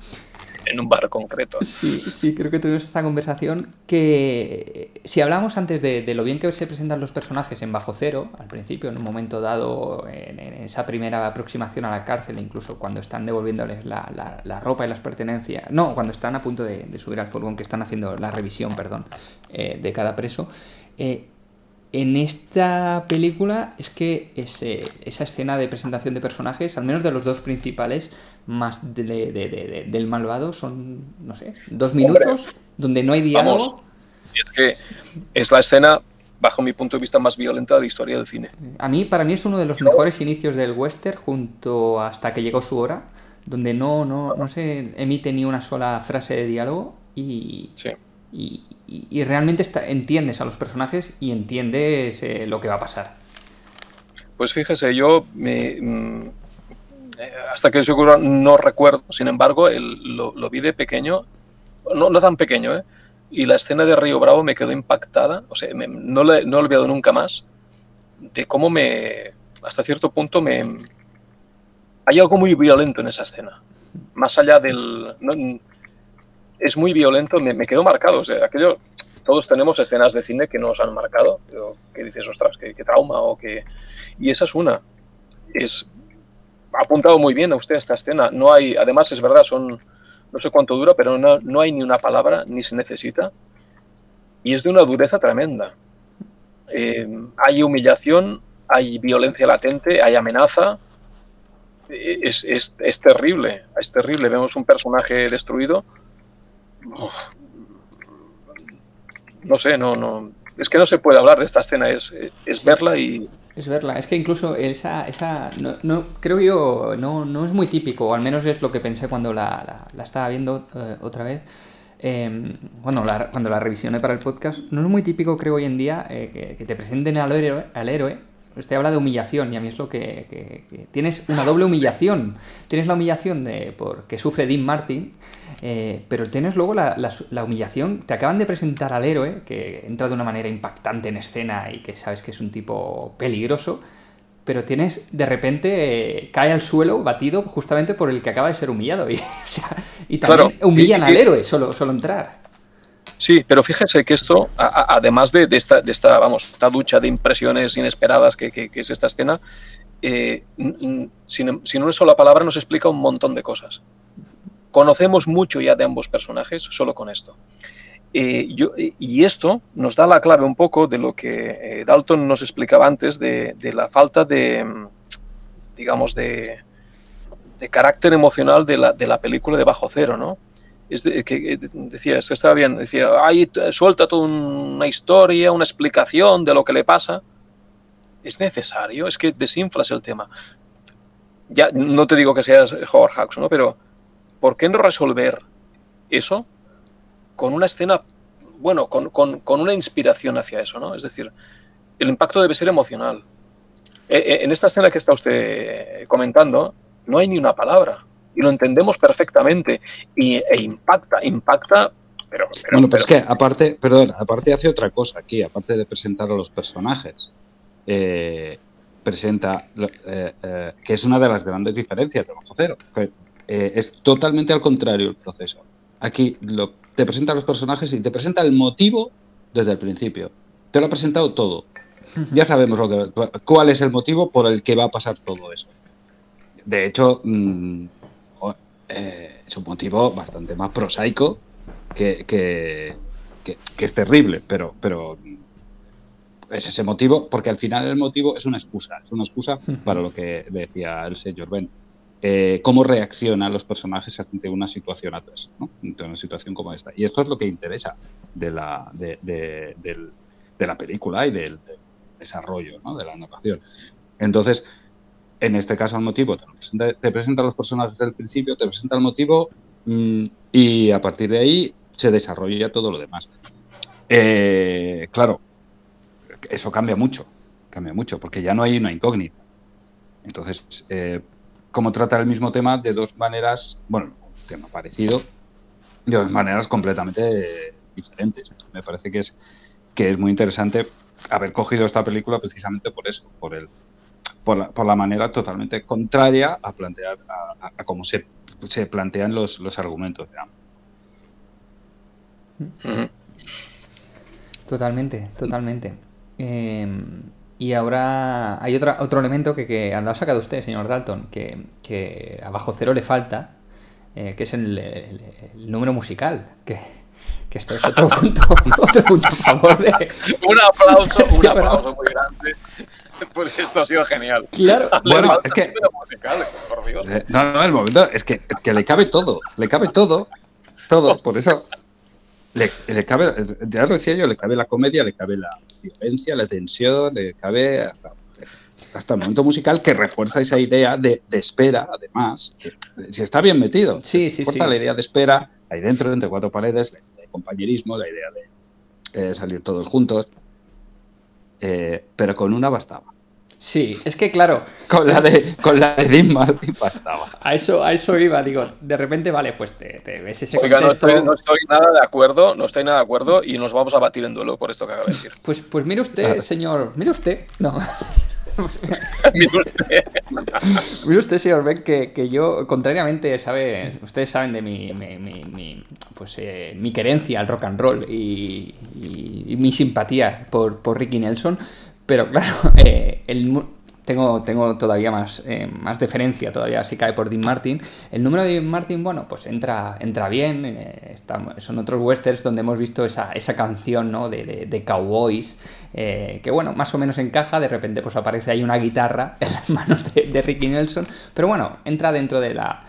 S2: En un bar concreto.
S1: Sí, sí, creo que tuvimos esta conversación que si hablamos antes de, lo bien que se presentan los personajes en Bajo Cero, al principio, en un momento dado, en, esa primera aproximación a la cárcel, incluso cuando están devolviéndoles la, la- la ropa y las pertenencias, no, cuando están a punto de, de subir al furgón, que están haciendo la revisión, perdón, eh, de cada preso, eh, en esta película es que ese- esa escena de presentación de personajes, al menos de los dos principales, más de- de- de- de- del malvado, son, no sé, dos minutos donde no hay diálogo.
S2: Vamos. Y es que es la escena, bajo mi punto de vista, más violenta de la historia del cine.
S1: A mí, para mí es uno de los mejores inicios del western junto hasta que llegó su hora, donde no, no, no se emite ni una sola frase de diálogo y,
S2: Sí.
S1: y, y- y realmente está- entiendes a los personajes y entiendes eh, lo que va a pasar.
S2: Pues fíjese, yo me, mm, hasta que yo creo no recuerdo, sin embargo, el- lo, lo vi de pequeño, no, no tan pequeño, ¿eh? y la escena de Río Bravo me quedó impactada, o sea, me- no, la no he olvidado nunca más de cómo me, hasta cierto punto, me... Hay algo muy violento en esa escena, más allá del... no- es muy violento, me, me quedó marcado, o sea, aquello... Todos tenemos escenas de cine que nos han marcado, que dices, ostras, qué, qué trauma o que... Y esa es una. Es, ha apuntado muy bien a usted esta escena. No hay, además es verdad, son no sé cuánto dura, pero no, no hay ni una palabra, ni se necesita. Y es de una dureza tremenda. Eh, hay humillación, hay violencia latente, hay amenaza. Eh, Es, es- es terrible, es terrible. Vemos un personaje destruido. No sé, no, no. Es que no se puede hablar de esta escena, es, es verla y,
S1: Es verla, es que incluso esa, esa no, no- creo yo, no, no es muy típico, o al menos es lo que pensé cuando la, la- estaba viendo eh, otra vez, eh, la- cuando la revisioné para el podcast, no es muy típico, creo, hoy en día, eh, que, que te presenten al héroe, al héroe, usted habla de humillación, y a mí es lo que, que- que tienes una doble humillación, tienes la humillación de por que sufre Dean Martin, eh, pero tienes luego la, la- la humillación, te acaban de presentar al héroe, que entra de una manera impactante en escena y que sabes que es un tipo peligroso, pero tienes, de repente, eh, cae al suelo batido justamente por el que acaba de ser humillado. Y, o sea, y también
S2: Claro,
S1: humillan
S2: y-
S1: al héroe solo, solo entrar.
S2: Sí, pero fíjese que esto, a- además de, esta, de esta, vamos, esta ducha de impresiones inesperadas que, es esta escena, eh, sin, sin una sola palabra nos explica un montón de cosas. Conocemos mucho ya de ambos personajes solo con esto. Eh, yo- eh, y esto nos da la clave un poco de lo que Dalton nos explicaba antes de, de la falta de, mm, digamos, de, de carácter emocional de la, de la película de Bajo Cero, ¿no? Es de- que eh, decía, es que estaba bien, decía, ahí t- suelta toda una historia, una explicación de lo que le pasa. Es necesario, es que desinflas el tema. Ya no te digo que seas Howard Hawks, ¿no? Pero ¿por qué no resolver eso con una escena, bueno, con, con- con una inspiración hacia eso, ¿no? Es decir, el impacto debe ser emocional. Eh, eh, En esta escena que está usted comentando, no hay ni una palabra y lo entendemos perfectamente y, e impacta, impacta, pero, pero-
S3: Bueno, pero es que aparte, perdón, aparte hace otra cosa aquí, aparte de presentar a los personajes, eh, presenta, eh, eh, que es una de las grandes diferencias de Bajo Cero, que eh, es totalmente al contrario el proceso. Aquí lo te presenta los personajes y te presenta el motivo desde el principio. Te lo ha presentado todo. Ya sabemos lo que, cuál es el motivo por el que va a pasar todo eso. De hecho, mm, eh, es un motivo bastante más prosaico que, que- que- que es terrible, pero, pero es ese motivo, porque al final el motivo es una excusa, es una excusa para lo que decía el señor Ben. Eh, cómo reaccionan los personajes ante una situación adversa, ¿no? ante una situación como esta. Y esto es lo que interesa de la, de, de- del- de la película y del, del desarrollo ¿no? de la narración. Entonces, en este caso, el motivo te, presenta, te presenta los personajes del principio, te presenta el motivo mm, y a partir de ahí se desarrolla todo lo demás. Eh, claro, eso cambia mucho, cambia mucho, porque ya no hay una incógnita. Entonces, eh, como trata el mismo tema de dos maneras, bueno, un tema parecido, de dos maneras completamente diferentes. Entonces, me parece que es, que es muy interesante haber cogido esta película precisamente por eso, por el por la, por la manera totalmente contraria a plantear a, a- a cómo se, se plantean los, los argumentos. digamos.
S2: Ujú.
S1: Totalmente, totalmente. Eh, y ahora hay otra, otro elemento que, que lo ha sacado usted, señor Dalton, que, que a Bajo Cero le falta, eh, que es el, el- el número musical, que, que esto es otro punto, otro punto a favor de...
S2: Un aplauso, un aplauso muy grande. Pues esto ha sido genial.
S1: Claro,
S3: Bueno, es que-
S2: musical, por Dios.
S3: Eh, No, no, el momento es que, es que le cabe todo, le cabe todo, todo, por eso le, le cabe, ya lo decía yo, le cabe la comedia, le cabe la violencia, la tensión, le cabe hasta, hasta el momento musical que refuerza esa idea de, de espera, además, que, si está bien metido,
S1: Sí, sí, sí.
S3: la idea de espera ahí dentro, entre cuatro paredes, la idea de compañerismo, la idea de eh, salir todos juntos, eh, pero con una bastaba.
S1: sí, es que claro,
S3: Con la de, con la de Dean Martin bastaba.
S1: a eso, a eso iba, digo, de repente, vale, pues te, te ves ese
S2: Oiga, no estoy, no estoy nada de acuerdo, no estoy nada de acuerdo y nos vamos a batir en duelo por esto que acaba de decir.
S1: Pues, pues mire usted, señor, mire usted, no,
S2: Mire usted.
S1: Mire señor Beck, que, que yo, contrariamente, sabe, ustedes saben de mi, mi, pues, eh, mi querencia al rock and roll y, mi simpatía por, por Ricky Nelson, pero claro, eh, el tengo, tengo todavía más, eh, más deferencia, todavía si cae por Dean Martin. El número de Dean Martin, bueno, pues entra, entra bien, eh, son otros westerns donde hemos visto esa, esa canción ¿no? de, de- de cowboys, eh, que bueno, más o menos encaja, de repente pues aparece ahí una guitarra en las manos de Ricky Nelson, pero bueno, entra dentro de la...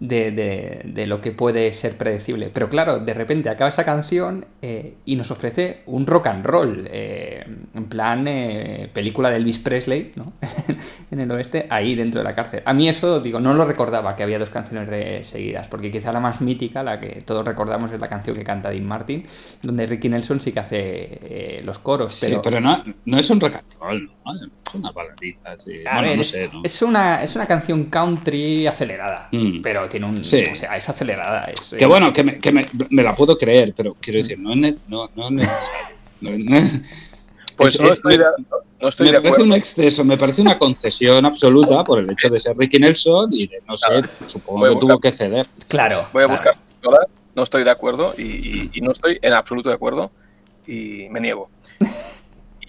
S1: De, de- de lo que puede ser predecible. Pero claro, de repente acaba esa canción eh, y nos ofrece un rock and roll, eh, en plan eh, película de Elvis Presley, ¿no? en el oeste, ahí dentro de la cárcel. A mí eso, digo, no lo recordaba que había dos canciones seguidas, porque quizá la más mítica, la que todos recordamos, es la canción que canta Dean Martin, donde Ricky Nelson sí que hace eh, los coros.
S3: Sí,
S1: Pero,
S3: pero no, no es un rock and roll, ¿no? Es una baladita. sí.
S1: a
S3: Bueno,
S1: ver,
S3: no
S1: es,
S3: sé, ¿no?
S1: es una, es una canción country acelerada,
S3: Mm.
S1: pero tiene un...
S3: Sí.
S1: O sea, es acelerada. Es,
S3: Que
S1: eh,
S3: bueno, que, me, que me, me la puedo creer, pero quiero decir, no es, no, no es necesario. No,
S2: Pues
S3: es-
S2: no
S3: es-
S2: estoy de, no estoy
S3: me
S2: de
S3: parece
S2: acuerdo.
S3: un exceso, me parece una concesión absoluta por el hecho de ser Ricky Nelson y de, no sé, supongo que tuvo que ceder.
S1: Claro.
S2: Voy a
S1: claro.
S2: buscar todas, no estoy de acuerdo y, y- y no estoy en absoluto de acuerdo y me niego.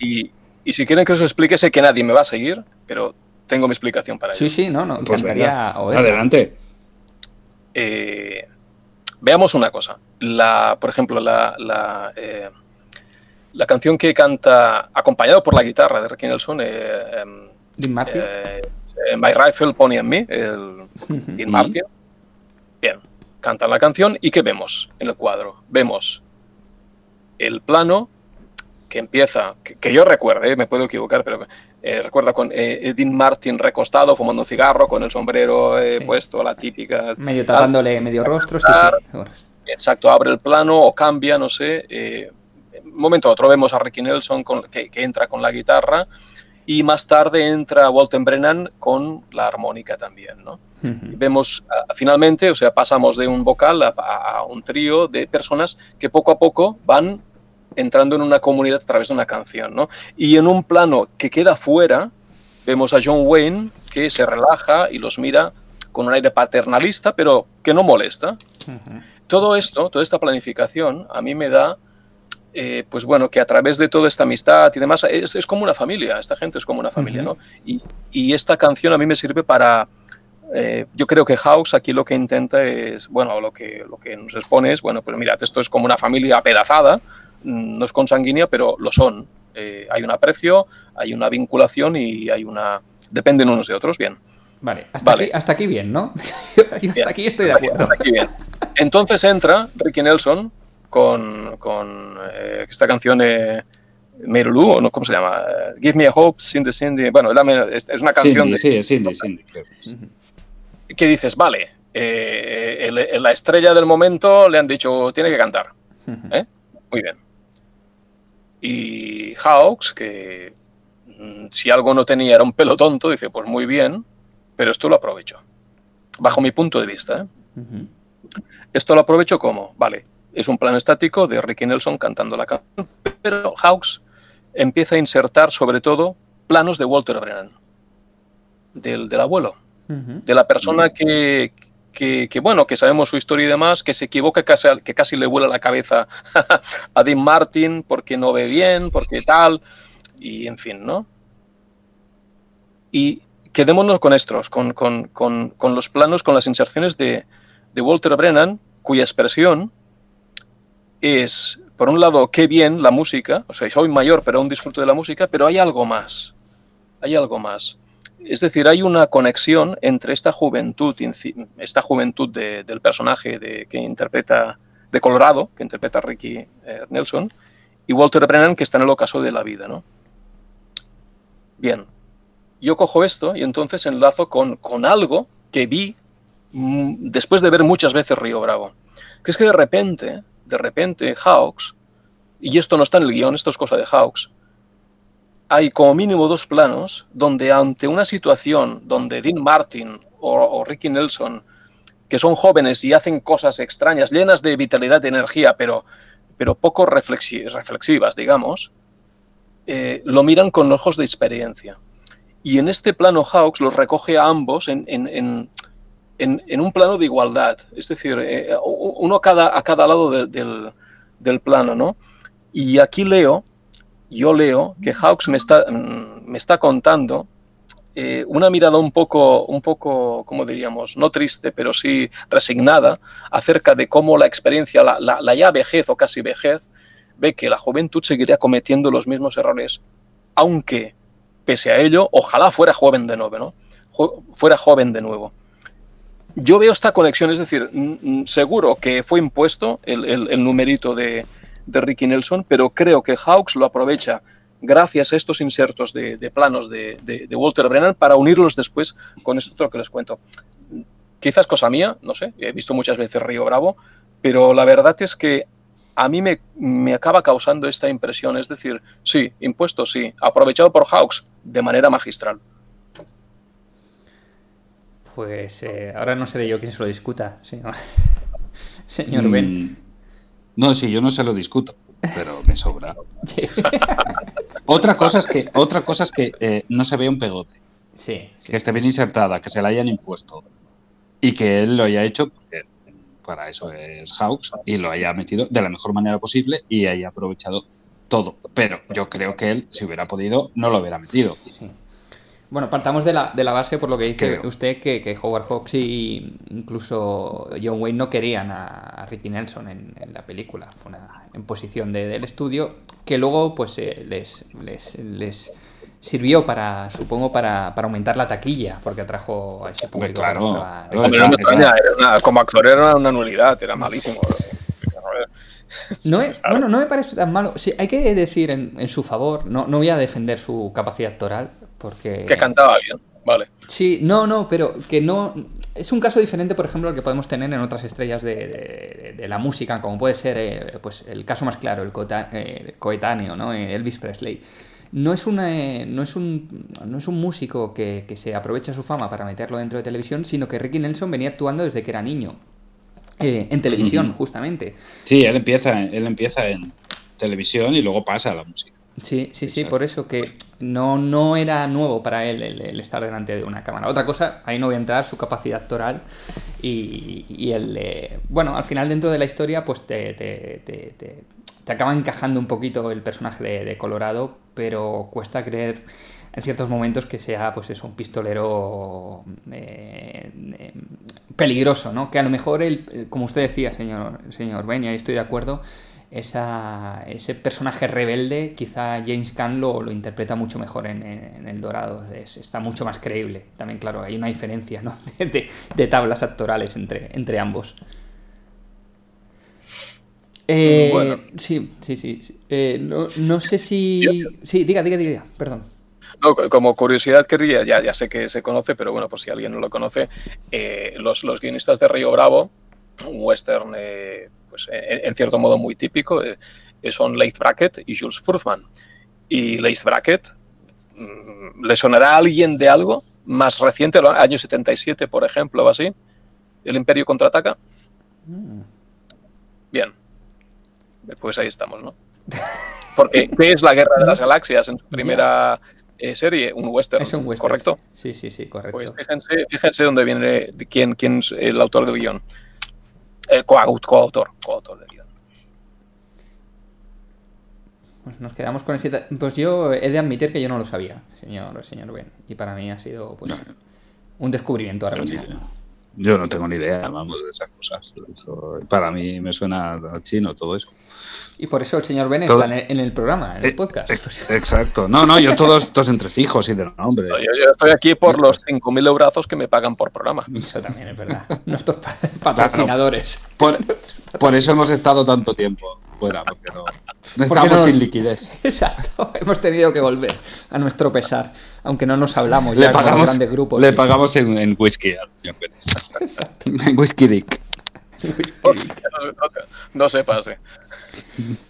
S2: Y, y si quieren que os explique, sé que nadie me va a seguir, pero tengo mi explicación para ello.
S1: Sí, sí, no, no,
S3: Pues venga, adelante.
S2: Eh, veamos una cosa. La, por ejemplo, la, la, eh, la canción que canta acompañado por la guitarra de Ricky Nelson, eh, em,
S1: Dean Martin.
S2: eh, My Rifle Pony and Me, el. Dean Martin. Bien, cantan la canción y ¿qué vemos en el cuadro? Vemos el plano que empieza, que, que yo recuerde, eh, me puedo equivocar, pero eh, recuerda con eh, Dean Martin recostado, fumando un cigarro, con el sombrero eh,
S1: Sí.
S2: puesto, la típica.
S1: Medio
S2: tal.
S1: tapándole medio rostro, sí, sí.
S2: Exacto, abre el plano o cambia, no sé. eh, un momento a otro vemos a Ricky Nelson con- que, que entra con la guitarra y más tarde entra Walton Brennan con la armónica también, ¿no? Y
S1: ujú.
S2: vemos ah, finalmente, o sea, pasamos de un vocal a, a- a un trío de personas que poco a poco van entrando en una comunidad a través de una canción, ¿no? Y en un plano que queda fuera, vemos a John Wayne que se relaja y los mira con un aire paternalista, pero que no molesta. Todo esto, toda esta planificación, a mí me da, eh, pues bueno, que a través de toda esta amistad y demás, es, es como una familia, esta gente es como una familia, ¿no? Y, y esta canción a mí me sirve para, eh, yo creo que House aquí lo que intenta es, bueno, lo que, lo que nos expone es, bueno, pues mirad, esto es como una familia apedazada, no es consanguínea, pero lo son. Eh, hay un aprecio, hay una vinculación y hay una... dependen unos de otros, bien.
S1: Vale, hasta,
S2: Vale.
S1: Aquí, hasta aquí bien, ¿no? Yo hasta
S2: Bien.
S1: aquí estoy de acuerdo.
S2: hasta aquí bien. Entonces entra Ricky Nelson con, con eh, esta canción eh, Merulu, o no, ¿cómo se llama? Eh, Give me a hope, Cindy Cindy. Bueno, dame- es, es una canción
S3: Cindy,
S2: de-
S3: sí, Cindy, Cindy,
S2: que dices, vale, eh, el- el- la estrella del momento le han dicho, tiene que cantar. ¿eh? Muy bien. Y Hawks, que mm, si algo no tenía era un pelo tonto, dice, pues muy bien, pero esto lo aprovecho. Bajo mi punto de vista. ¿eh? Esto lo aprovecho como, vale, es un plano estático de Ricky Nelson cantando la canción, pero Hawks empieza a insertar sobre todo planos de Walter Brennan, del, del abuelo, de la persona que, que, bueno, que sabemos su historia y demás, que se equivoca, que casi le vuela la cabeza a Dean Martin porque no ve bien, porque tal, y en fin, ¿no? Y quedémonos con estos, con, con, con, con los planos, con las inserciones de, de Walter Brennan, cuya expresión es, por un lado, qué bien la música, o sea, soy mayor, pero aún disfruto de la música, pero hay algo más, hay algo más. Es decir, hay una conexión entre esta juventud, esta juventud de- del personaje de, que interpreta, de Colorado, que interpreta Ricky eh, Nelson, y Walter Brennan, que está en el ocaso de la vida, ¿no? Bien, yo cojo esto y entonces enlazo con, con algo que vi mm, después de ver muchas veces Río Bravo. Que es que de repente, de repente, Hawks, y esto no está en el guion, esto es cosa de Hawks, hay como mínimo dos planos donde ante una situación donde Dean Martin o, Ricky Nelson, que son jóvenes y hacen cosas extrañas, llenas de vitalidad, de energía, pero, pero poco reflexi- reflexivas, digamos, eh, lo miran con ojos de experiencia. Y en este plano Hawks los recoge a ambos en, en- en- en- un plano de igualdad, es decir, eh, uno cada, a cada lado de- del, del plano, ¿no? Y aquí leo, yo leo que Hawks me está, mm, me está contando eh, una mirada un poco, un poco, ¿cómo diríamos? No triste, pero sí resignada acerca de cómo la experiencia, la, la- la ya vejez o casi vejez, ve que la juventud seguiría cometiendo los mismos errores, aunque, pese a ello, ojalá fuera joven de nuevo, ¿no? Jo- fuera joven de nuevo. Yo veo esta conexión, es decir, seguro que fue impuesto el, el- el numerito de, de Ricky Nelson, pero creo que Hawks lo aprovecha gracias a estos insertos de, de planos de, de- de Walter Brennan para unirlos después con esto que les cuento. Quizás cosa mía, no sé, he visto muchas veces Río Bravo, pero la verdad es que a mí me, me acaba causando esta impresión, es decir, sí, impuesto sí, aprovechado por Hawks de manera magistral.
S1: Pues eh, ahora no seré yo quien se lo discuta, señor, señor Ben.
S3: No, sí, yo no se lo discuto, pero me sobra.
S1: Sí,
S3: Otra cosa es que, otra cosa es que eh, no se vea un pegote,
S1: sí, sí.
S3: que esté bien insertada, que se la hayan impuesto y que él lo haya hecho, porque para eso es Hawks, y lo haya metido de la mejor manera posible y haya aprovechado todo. Pero yo creo que él, si hubiera podido, no lo hubiera metido.
S1: Sí. Bueno, partamos de la, de la base por lo que dice
S3: Creo.
S1: usted que, que Howard Hawks y incluso John Wayne no querían a, Ricky Nelson en, en la película. Fue una imposición de- del estudio que luego pues eh, les, les, les sirvió para, supongo, para, para aumentar la taquilla, porque atrajo a ese público.
S3: claro,
S1: que estaba-
S2: no era una- como actor era una nulidad, era malísimo.
S1: No es, bueno, no me parece tan malo. Sí, hay que decir en, en su favor, no, no voy a defender su capacidad actoral, porque...
S2: Que cantaba bien, vale.
S1: Sí, no, no, pero que no. Es un caso diferente, por ejemplo, al que podemos tener en otras estrellas de, de- de la música, como puede ser eh, pues, el caso más claro, el coeta- eh, coetáneo, ¿no? Eh, Elvis Presley. No es, una, eh, no es, un, no es un músico que, que se aprovecha su fama para meterlo dentro de televisión, sino que Ricky Nelson venía actuando desde que era niño. eh, en televisión, justamente.
S3: Sí, él empieza, él empieza en televisión y luego pasa a la música.
S1: Sí, sí, sí, por eso que no, no era nuevo para él el, estar delante de una cámara. Otra cosa, ahí no voy a entrar, su capacidad actoral y, y el... Eh, bueno, al final dentro de la historia pues te, te, te, te acaba encajando un poquito el personaje de, Colorado, pero cuesta creer en ciertos momentos que sea pues eso, un pistolero eh, eh, peligroso, ¿no? Que a lo mejor, el, como usted decía, señor, señor Ben, y ahí estoy de acuerdo, esa, ese personaje rebelde, quizá James Caan lo, lo interpreta mucho mejor en, El Dorado, está mucho más creíble. También, claro, hay una diferencia ¿no? de, tablas actorales entre, entre ambos. Eh, bueno. Sí, sí, sí. Eh, no, sé si... Sí, diga, diga, diga, perdón.
S2: como curiosidad querría, ya, ya sé que se conoce, pero bueno, por si alguien no lo conoce, eh, los, los guionistas de Río Bravo, un western pues, en, cierto modo muy típico, eh, son Leith Brackett y Jules Furthman. Y Leith Brackett, mm, ¿le sonará a alguien de algo más reciente, año 77, por ejemplo, o así? ¿El Imperio contraataca? Mm. Bien. Pues ahí estamos, ¿no? Porque, ¿qué es la Guerra de las Galaxias en su primera eh, serie? Un western, es un western, ¿correcto?
S1: Sí, sí, sí, correcto.
S2: Pues fíjense, fíjense dónde viene, quién, quién es el autor del guion. El coautor, coautor del guion.
S1: Pues nos quedamos con ese. Pues yo he de admitir que yo no lo sabía, señor, señor Ben. Y para mí ha sido pues, un descubrimiento ahora mismo.
S3: Yo no tengo ni idea, vamos, de esas cosas. para mí me suena chino todo eso.
S1: Y por eso el señor Ben está en el, programa, en el eh, podcast.
S3: exacto. No, no, yo todos, todos hijos y de nombre.
S2: yo, estoy aquí por los 5.000 euros que me pagan por programa.
S1: Eso también es verdad. Nuestros patrocinadores.
S3: por, eso hemos estado tanto tiempo fuera, porque no, estamos sin liquidez.
S1: Exacto. Hemos tenido que volver a nuestro pesar, aunque no nos hablamos ya le pagamos, grandes grupos.
S3: Le pagamos en, whisky. en whisky dick.
S2: no, se pase.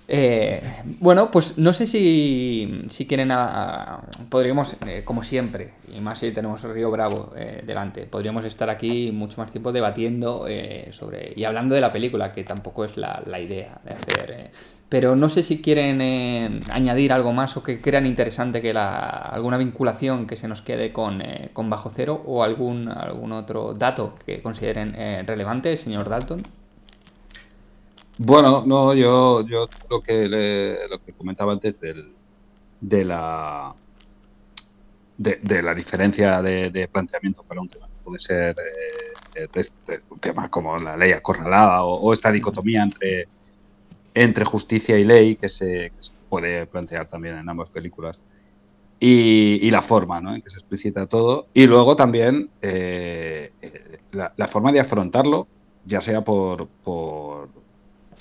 S1: Eh, bueno, pues no sé si, si quieren. A, podríamos, eh, como siempre, y más si tenemos Río Bravo eh, delante, podríamos estar aquí mucho más tiempo debatiendo sobre. y hablando de la película, que tampoco es la, la idea de hacer pero no sé si quieren eh, añadir algo más o que crean interesante que la, alguna vinculación que se nos quede con, eh, Bajo Cero o algún, algún otro dato que consideren eh, relevante, señor Dalton.
S3: Bueno, no, yo, yo lo que lo que comentaba antes del, de la de, la diferencia de, planteamiento para un tema puede ser un tema como la ley acorralada o esta dicotomía entre entre justicia y ley que se, puede plantear también en ambas películas. Y, la forma ¿no? en que se explicita todo. Y luego también eh, la, forma de afrontarlo, ya sea por, por,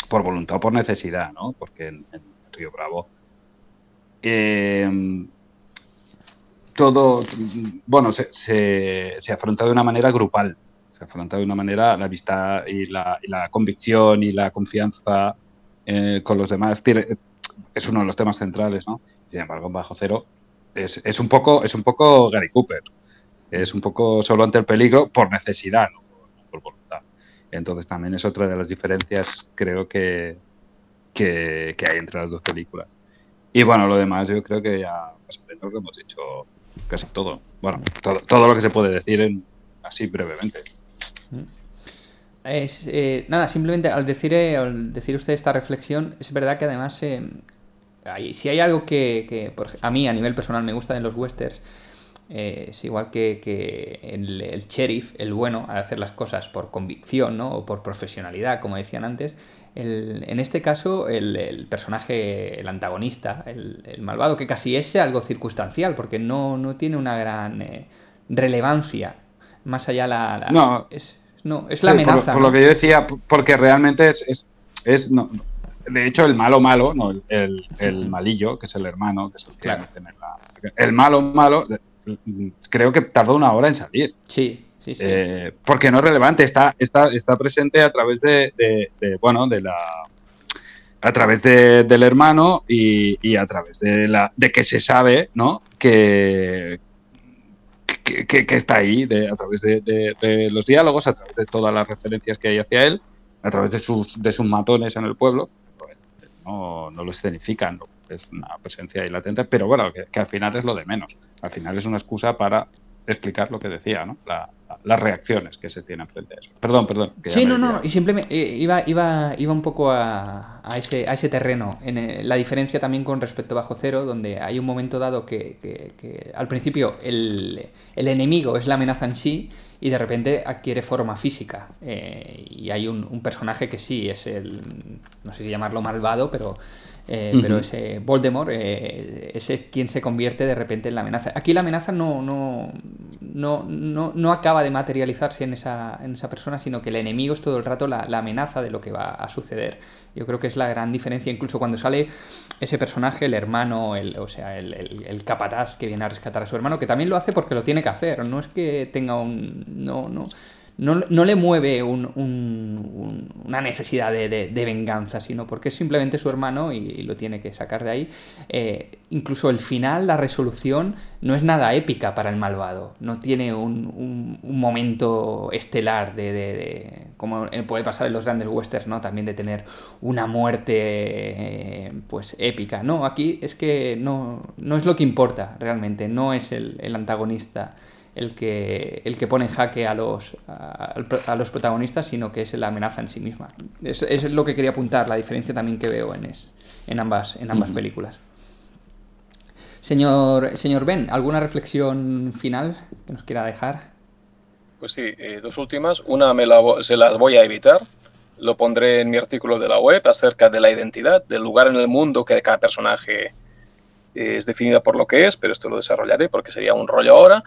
S3: voluntad o por necesidad, ¿no? porque en, Río Bravo em, todo, bueno, se, se, afronta de una manera grupal, se afronta de una manera la vista y la, y la convicción y la confianza eh, con los demás. Es uno de los temas centrales, ¿no? Sin embargo, en Bajo Cero es, es, un poco, es un poco Gary Cooper. Es un poco solo ante el peligro por necesidad, no por, voluntad. Entonces también es otra de las diferencias, creo que, que, hay entre las dos películas. Y bueno, lo demás yo creo que ya hemos dicho casi todo. Bueno, todo, todo lo que se puede decir en, así brevemente. Mm.
S1: Es, eh, nada, simplemente al decir, eh, al decir usted esta reflexión, es verdad que además, eh, si hay algo que, a mí a nivel personal me gusta de los westerns, es igual que, el, sheriff, el bueno, a hacer las cosas por convicción ¿no? o por profesionalidad, como decían antes. en este caso, el, personaje, el antagonista, el, malvado, que casi es algo circunstancial, porque no, no tiene una gran relevancia. Más allá la...
S3: no.
S1: Es, no, es la amenaza.
S3: Por, lo que yo decía, porque realmente es. es, no, de hecho, el malo malo, no, el, el, malillo, que es el hermano, que es el que claro. El malo malo, creo que tardó una hora en salir.
S1: Sí, sí, sí.
S3: Eh, porque no es relevante, está, está, está presente a través de, de, bueno, de la a través de, del hermano y, y, a través de la de que se sabe, ¿no? Que, que, está ahí a través de, los diálogos, a través de todas las referencias que hay hacia él, a través de sus, de sus matones en el pueblo. Pues, no, no lo escenifican, es una presencia ahí latente, pero bueno, que, que al final es lo de menos. Al final es una excusa para explicar lo que decía, ¿no? La- las reacciones que se tienen frente a eso. Perdón, perdón.
S1: Sí, no, no,
S3: liado.
S1: y simplemente eh, iba, iba, iba un poco a, a ese, a ese terreno. En eh, la diferencia también con respecto a Bajo Cero, donde hay un momento dado que, que- que al principio el, el enemigo es la amenaza en sí y de repente adquiere forma física. Eh, y hay un, un personaje que sí es el, no sé si llamarlo malvado, pero, eh, pero ese Voldemort eh, es el quien se convierte de repente en la amenaza. Aquí la amenaza no, no, no, no, no acaba de materializarse en esa, en esa persona, sino que el enemigo es todo el rato la, la amenaza de lo que va a suceder. Yo creo que es la gran diferencia, incluso cuando sale ese personaje, el hermano, el, o sea, el, el- el capataz que viene a rescatar a su hermano, que también lo hace porque lo tiene que hacer, no es que tenga un... No, no, no, no le mueve un- un- un- una necesidad de, venganza, sino porque es simplemente su hermano y, lo tiene que sacar de ahí. Eh, incluso el final, la resolución, no es nada épica para el malvado. No tiene un, momento estelar de, de- como puede pasar en los grandes westerns, ¿no? También de tener una muerte eh, pues épica. No, aquí es que no, no es lo que importa realmente, no es el antagonista el que, el que pone en jaque a los, a, a los protagonistas, sino que es la amenaza en sí misma. Es, es lo que quería apuntar, la diferencia también que veo en, es, en ambas, en ambas películas. Señor, señor Ben, ¿alguna reflexión final que nos quiera dejar?
S2: Pues sí, eh, dos últimas. Una me la se las voy a evitar. Lo pondré en mi artículo de la web acerca de la identidad, del lugar en el mundo que cada personaje eh, es definida por lo que es, pero esto lo desarrollaré porque sería un rollo ahora.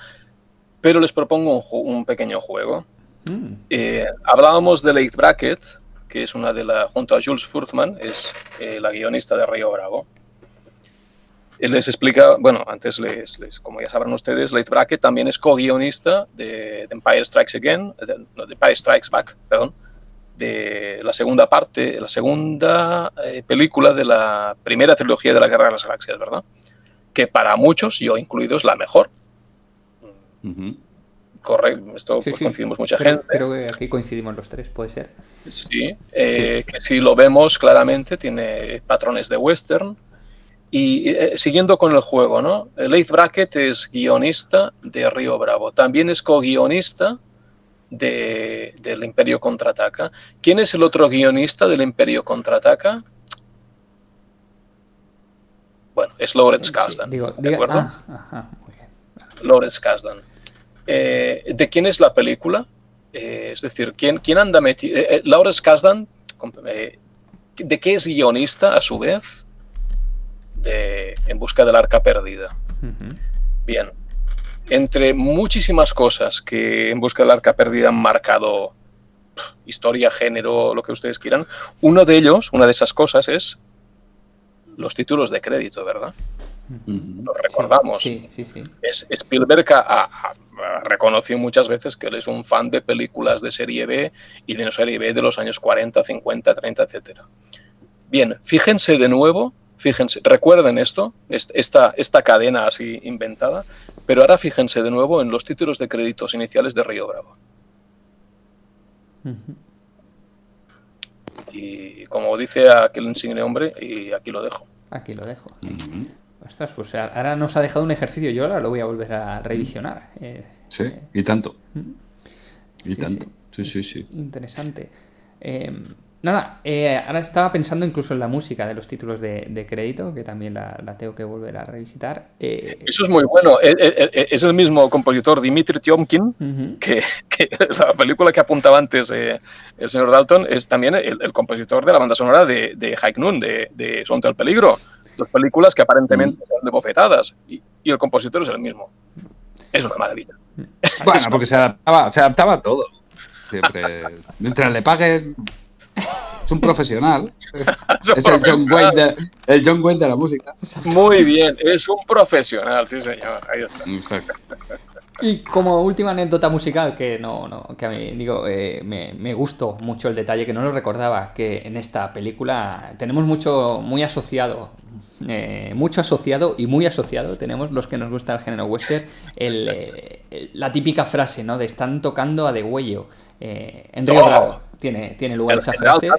S2: Pero les propongo un, pequeño juego.
S1: Mm,
S2: Eh, hablábamos de Late Bracket, que es una de las, junto a Jules Furthman, es eh, la guionista de Río Bravo. Él les explica, bueno, antes les, les- como ya sabrán ustedes, Late Bracket también es co-guionista de, de Empire Strikes Again, de, no, de Empire Strikes Back, perdón, de la segunda parte, la segunda eh, película de la primera trilogía de la Guerra de las Galaxias, ¿verdad? Que para muchos, yo incluido, es la mejor. Correcto, esto
S1: sí,
S2: pues,
S1: sí.
S2: coincidimos mucha
S1: Creo,
S2: gente.
S1: creo que aquí coincidimos los tres, puede ser.
S2: Sí, eh, que si lo vemos claramente tiene patrones de western. Y eh, siguiendo con el juego, ¿no? Leith Brackett es guionista de Río Bravo. También es co-guionista de, del Imperio Contraataca. ¿Quién es el otro guionista del Imperio Contraataca? Bueno, es Lawrence
S1: Sí,
S2: Kasdan.
S1: digo,
S2: ¿De acuerdo?
S1: ah, ajá, muy bien.
S2: Lawrence Kasdan. Eh, ¿De quién es la película? Eh, es decir, ¿quién, quién anda metido? Eh, eh, Lawrence Kasdan, eh, ¿de qué es guionista a su vez? De En busca del arca perdida. Bien. Entre muchísimas cosas que En busca del arca perdida han marcado historia, género, lo que ustedes quieran, uno de ellos, una de esas cosas es los títulos de crédito, ¿verdad? Los recordamos.
S1: Sí, sí, sí.
S2: Es Spielberg ha, ha- ha reconocido muchas veces que él es un fan de películas de serie B y de no serie B de los años 40, 50, 30, etc. Bien, fíjense de nuevo, fíjense, recuerden esto, est- esta, esta cadena así inventada, pero ahora fíjense de nuevo en los títulos de créditos iniciales de Río Bravo. Y como dice aquel insigne hombre, y aquí lo dejo.
S1: Aquí lo dejo. Ostras, pues ahora nos ha dejado un ejercicio. Yo ahora lo voy a volver a revisionar. Eh,
S3: Sí,
S1: eh,
S3: y tanto. Y
S1: Sí,
S3: tanto. Sí, sí, sí.
S1: Interesante. Eh, nada, eh, ahora estaba pensando incluso en la música de los títulos de, de crédito, que también la, la tengo que volver a revisitar. Eh,
S2: Eso es muy bueno. Es el mismo compositor Dimitri Tiomkin que, que la película que apuntaba antes eh, el señor Dalton es también el, el compositor de la banda sonora de, de High Noon, de, de Sonte al Peligro. Dos películas que aparentemente son de bofetadas y, y el compositor es el mismo. Es una maravilla.
S3: Bueno, porque se adaptaba, se adaptaba a todo. Siempre. Mientras le paguen. Es un profesional. Es el John Wayne de, el John Wayne de la música.
S2: Muy bien, es un profesional, sí señor. Ahí está.
S3: Exacto.
S1: Y como última anécdota musical, que no, no, que a mí digo, eh, me, me gustó mucho el detalle, que no lo recordaba, que en esta película tenemos mucho, muy asociado, eh, mucho asociado y muy asociado, tenemos los que nos gusta el género western, el, eh, la típica frase, ¿no? De están tocando a degüello. Eh, en Río
S2: Oh.
S1: Bravo tiene, tiene lugar
S2: El
S1: esa frase.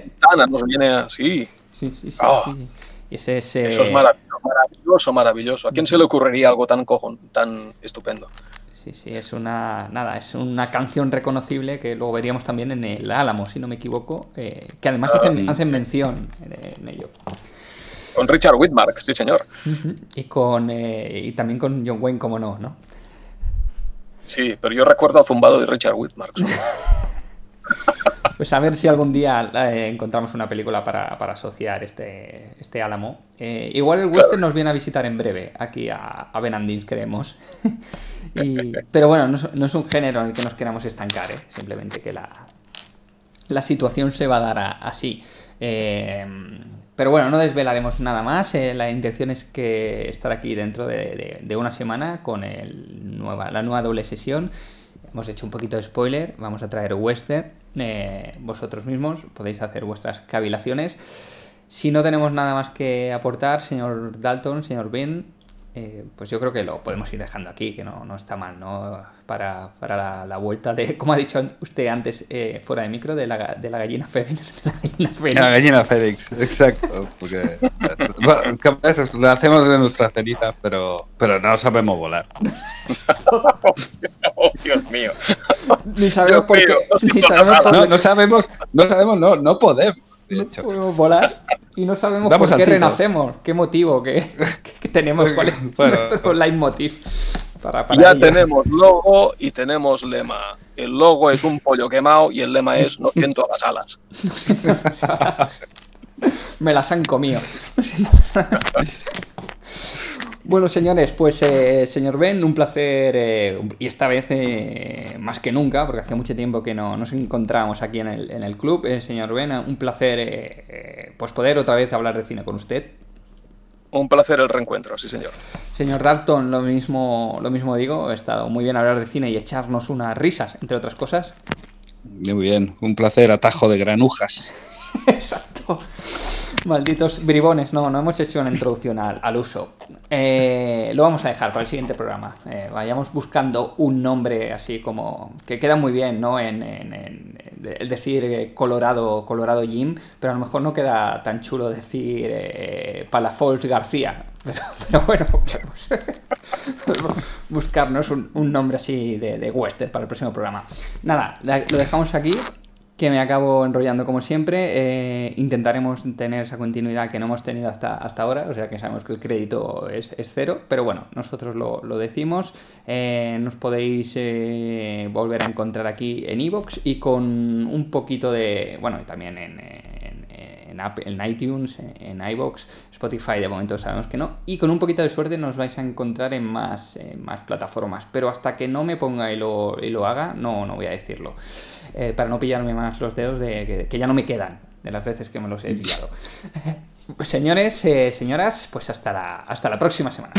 S2: Nos viene así.
S1: Sí, sí, sí.
S2: Oh.
S1: sí. Ese es, eh,
S2: Eso es maravilloso. maravilloso. ¿A quién se le ocurriría algo tan cojón, tan estupendo?
S1: Sí, sí, es una nada, es una canción reconocible que luego veríamos también en el Álamo, si no me equivoco, que además hacen, hacen mención en, en ello.
S2: Con Richard Whitmark, sí señor.
S1: Y con eh, y también con John Wayne, como no, ¿no?
S2: Sí, pero yo recuerdo a Zumbado de Richard Whitmark.
S1: Pues a ver si algún día eh, encontramos una película para, para asociar este, este Álamo. Eh, igual el western nos viene a visitar en breve, aquí a, a Benandins, creemos. Y- pero bueno, no, es- no es un género en el que nos queramos estancar, ¿eh? simplemente que la, la situación se va a dar a- así. Pero bueno, no desvelaremos nada más. eh, la intención es que estar aquí dentro de, una semana con la nueva doble sesión. Hemos hecho un poquito de spoiler. Vamos a traer western. eh, vosotros mismos podéis hacer vuestras cavilaciones. Si no tenemos nada más que aportar, señor Dalton, señor Ben, eh, pues yo creo que lo podemos ir dejando aquí, que no, no está mal, ¿no? Para, para la, la vuelta de, como ha dicho usted antes, eh, fuera de micro, de la, de la gallina Fénix. de la gallina Fénix.
S3: La gallina Félix, exacto. Porque bueno, lo hacemos de nuestras cenizas, pero, pero no sabemos volar.
S2: oh, Dios mío.
S1: Ni sabemos
S2: Dios
S1: por qué.
S2: mío, no
S1: Ni
S2: siento
S1: sabemos
S2: nada.
S1: por
S3: No,
S1: qué
S3: no sabemos, no sabemos, no, no podemos. De
S1: no podemos volar y no sabemos
S3: Damos
S1: por qué renacemos, qué motivo, qué, qué tenemos, cuál es
S3: Bueno.
S1: nuestro leitmotiv. Para, para
S2: Ya
S1: ello.
S2: tenemos logo y tenemos lema. El logo es un pollo quemado y el lema es no siento a las alas.
S1: Me las han comido. Bueno, señores, pues eh, señor Ben, un placer, eh, y esta vez eh, más que nunca, porque hacía mucho tiempo que no nos encontrábamos aquí en el, en el club. Eh, señor Ben, un placer pues poder otra vez hablar de cine con usted.
S2: Un placer el reencuentro, sí señor.
S1: Señor Dalton, lo mismo, lo mismo digo, ha estado muy bien hablar de cine y echarnos unas risas, entre otras cosas.
S3: Muy bien, un placer, atajo de granujas.
S1: Exacto. Malditos bribones, no, no hemos hecho una introducción al, al uso. Eh, lo vamos a dejar para el siguiente programa. Eh, vayamos buscando un nombre así como que queda muy bien, ¿no? En, en- decir eh, Colorado, Colorado Jim, pero a lo mejor no queda tan chulo decir eh, Palafox García. Pero, bueno, buscarnos un, nombre así de, western para el próximo programa. Nada, lo dejamos aquí que me acabo enrollando como siempre. Eh, intentaremos tener esa continuidad que no hemos tenido hasta, hasta ahora, o sea que sabemos que el crédito es, es cero, pero bueno, nosotros lo, lo decimos. Eh, nos podéis eh, volver a encontrar aquí en iVoox y con un poquito de, bueno, y también en, en, iTunes, en iVoox, Spotify de momento sabemos que no, y con un poquito de suerte nos vais a encontrar en más, más plataformas, pero hasta que no me ponga y lo, y lo haga, no, no voy a decirlo eh, para no pillarme más los dedos de que, ya no me quedan de las veces que me los he pillado. Señores, eh, señoras, pues hasta la, hasta la próxima semana.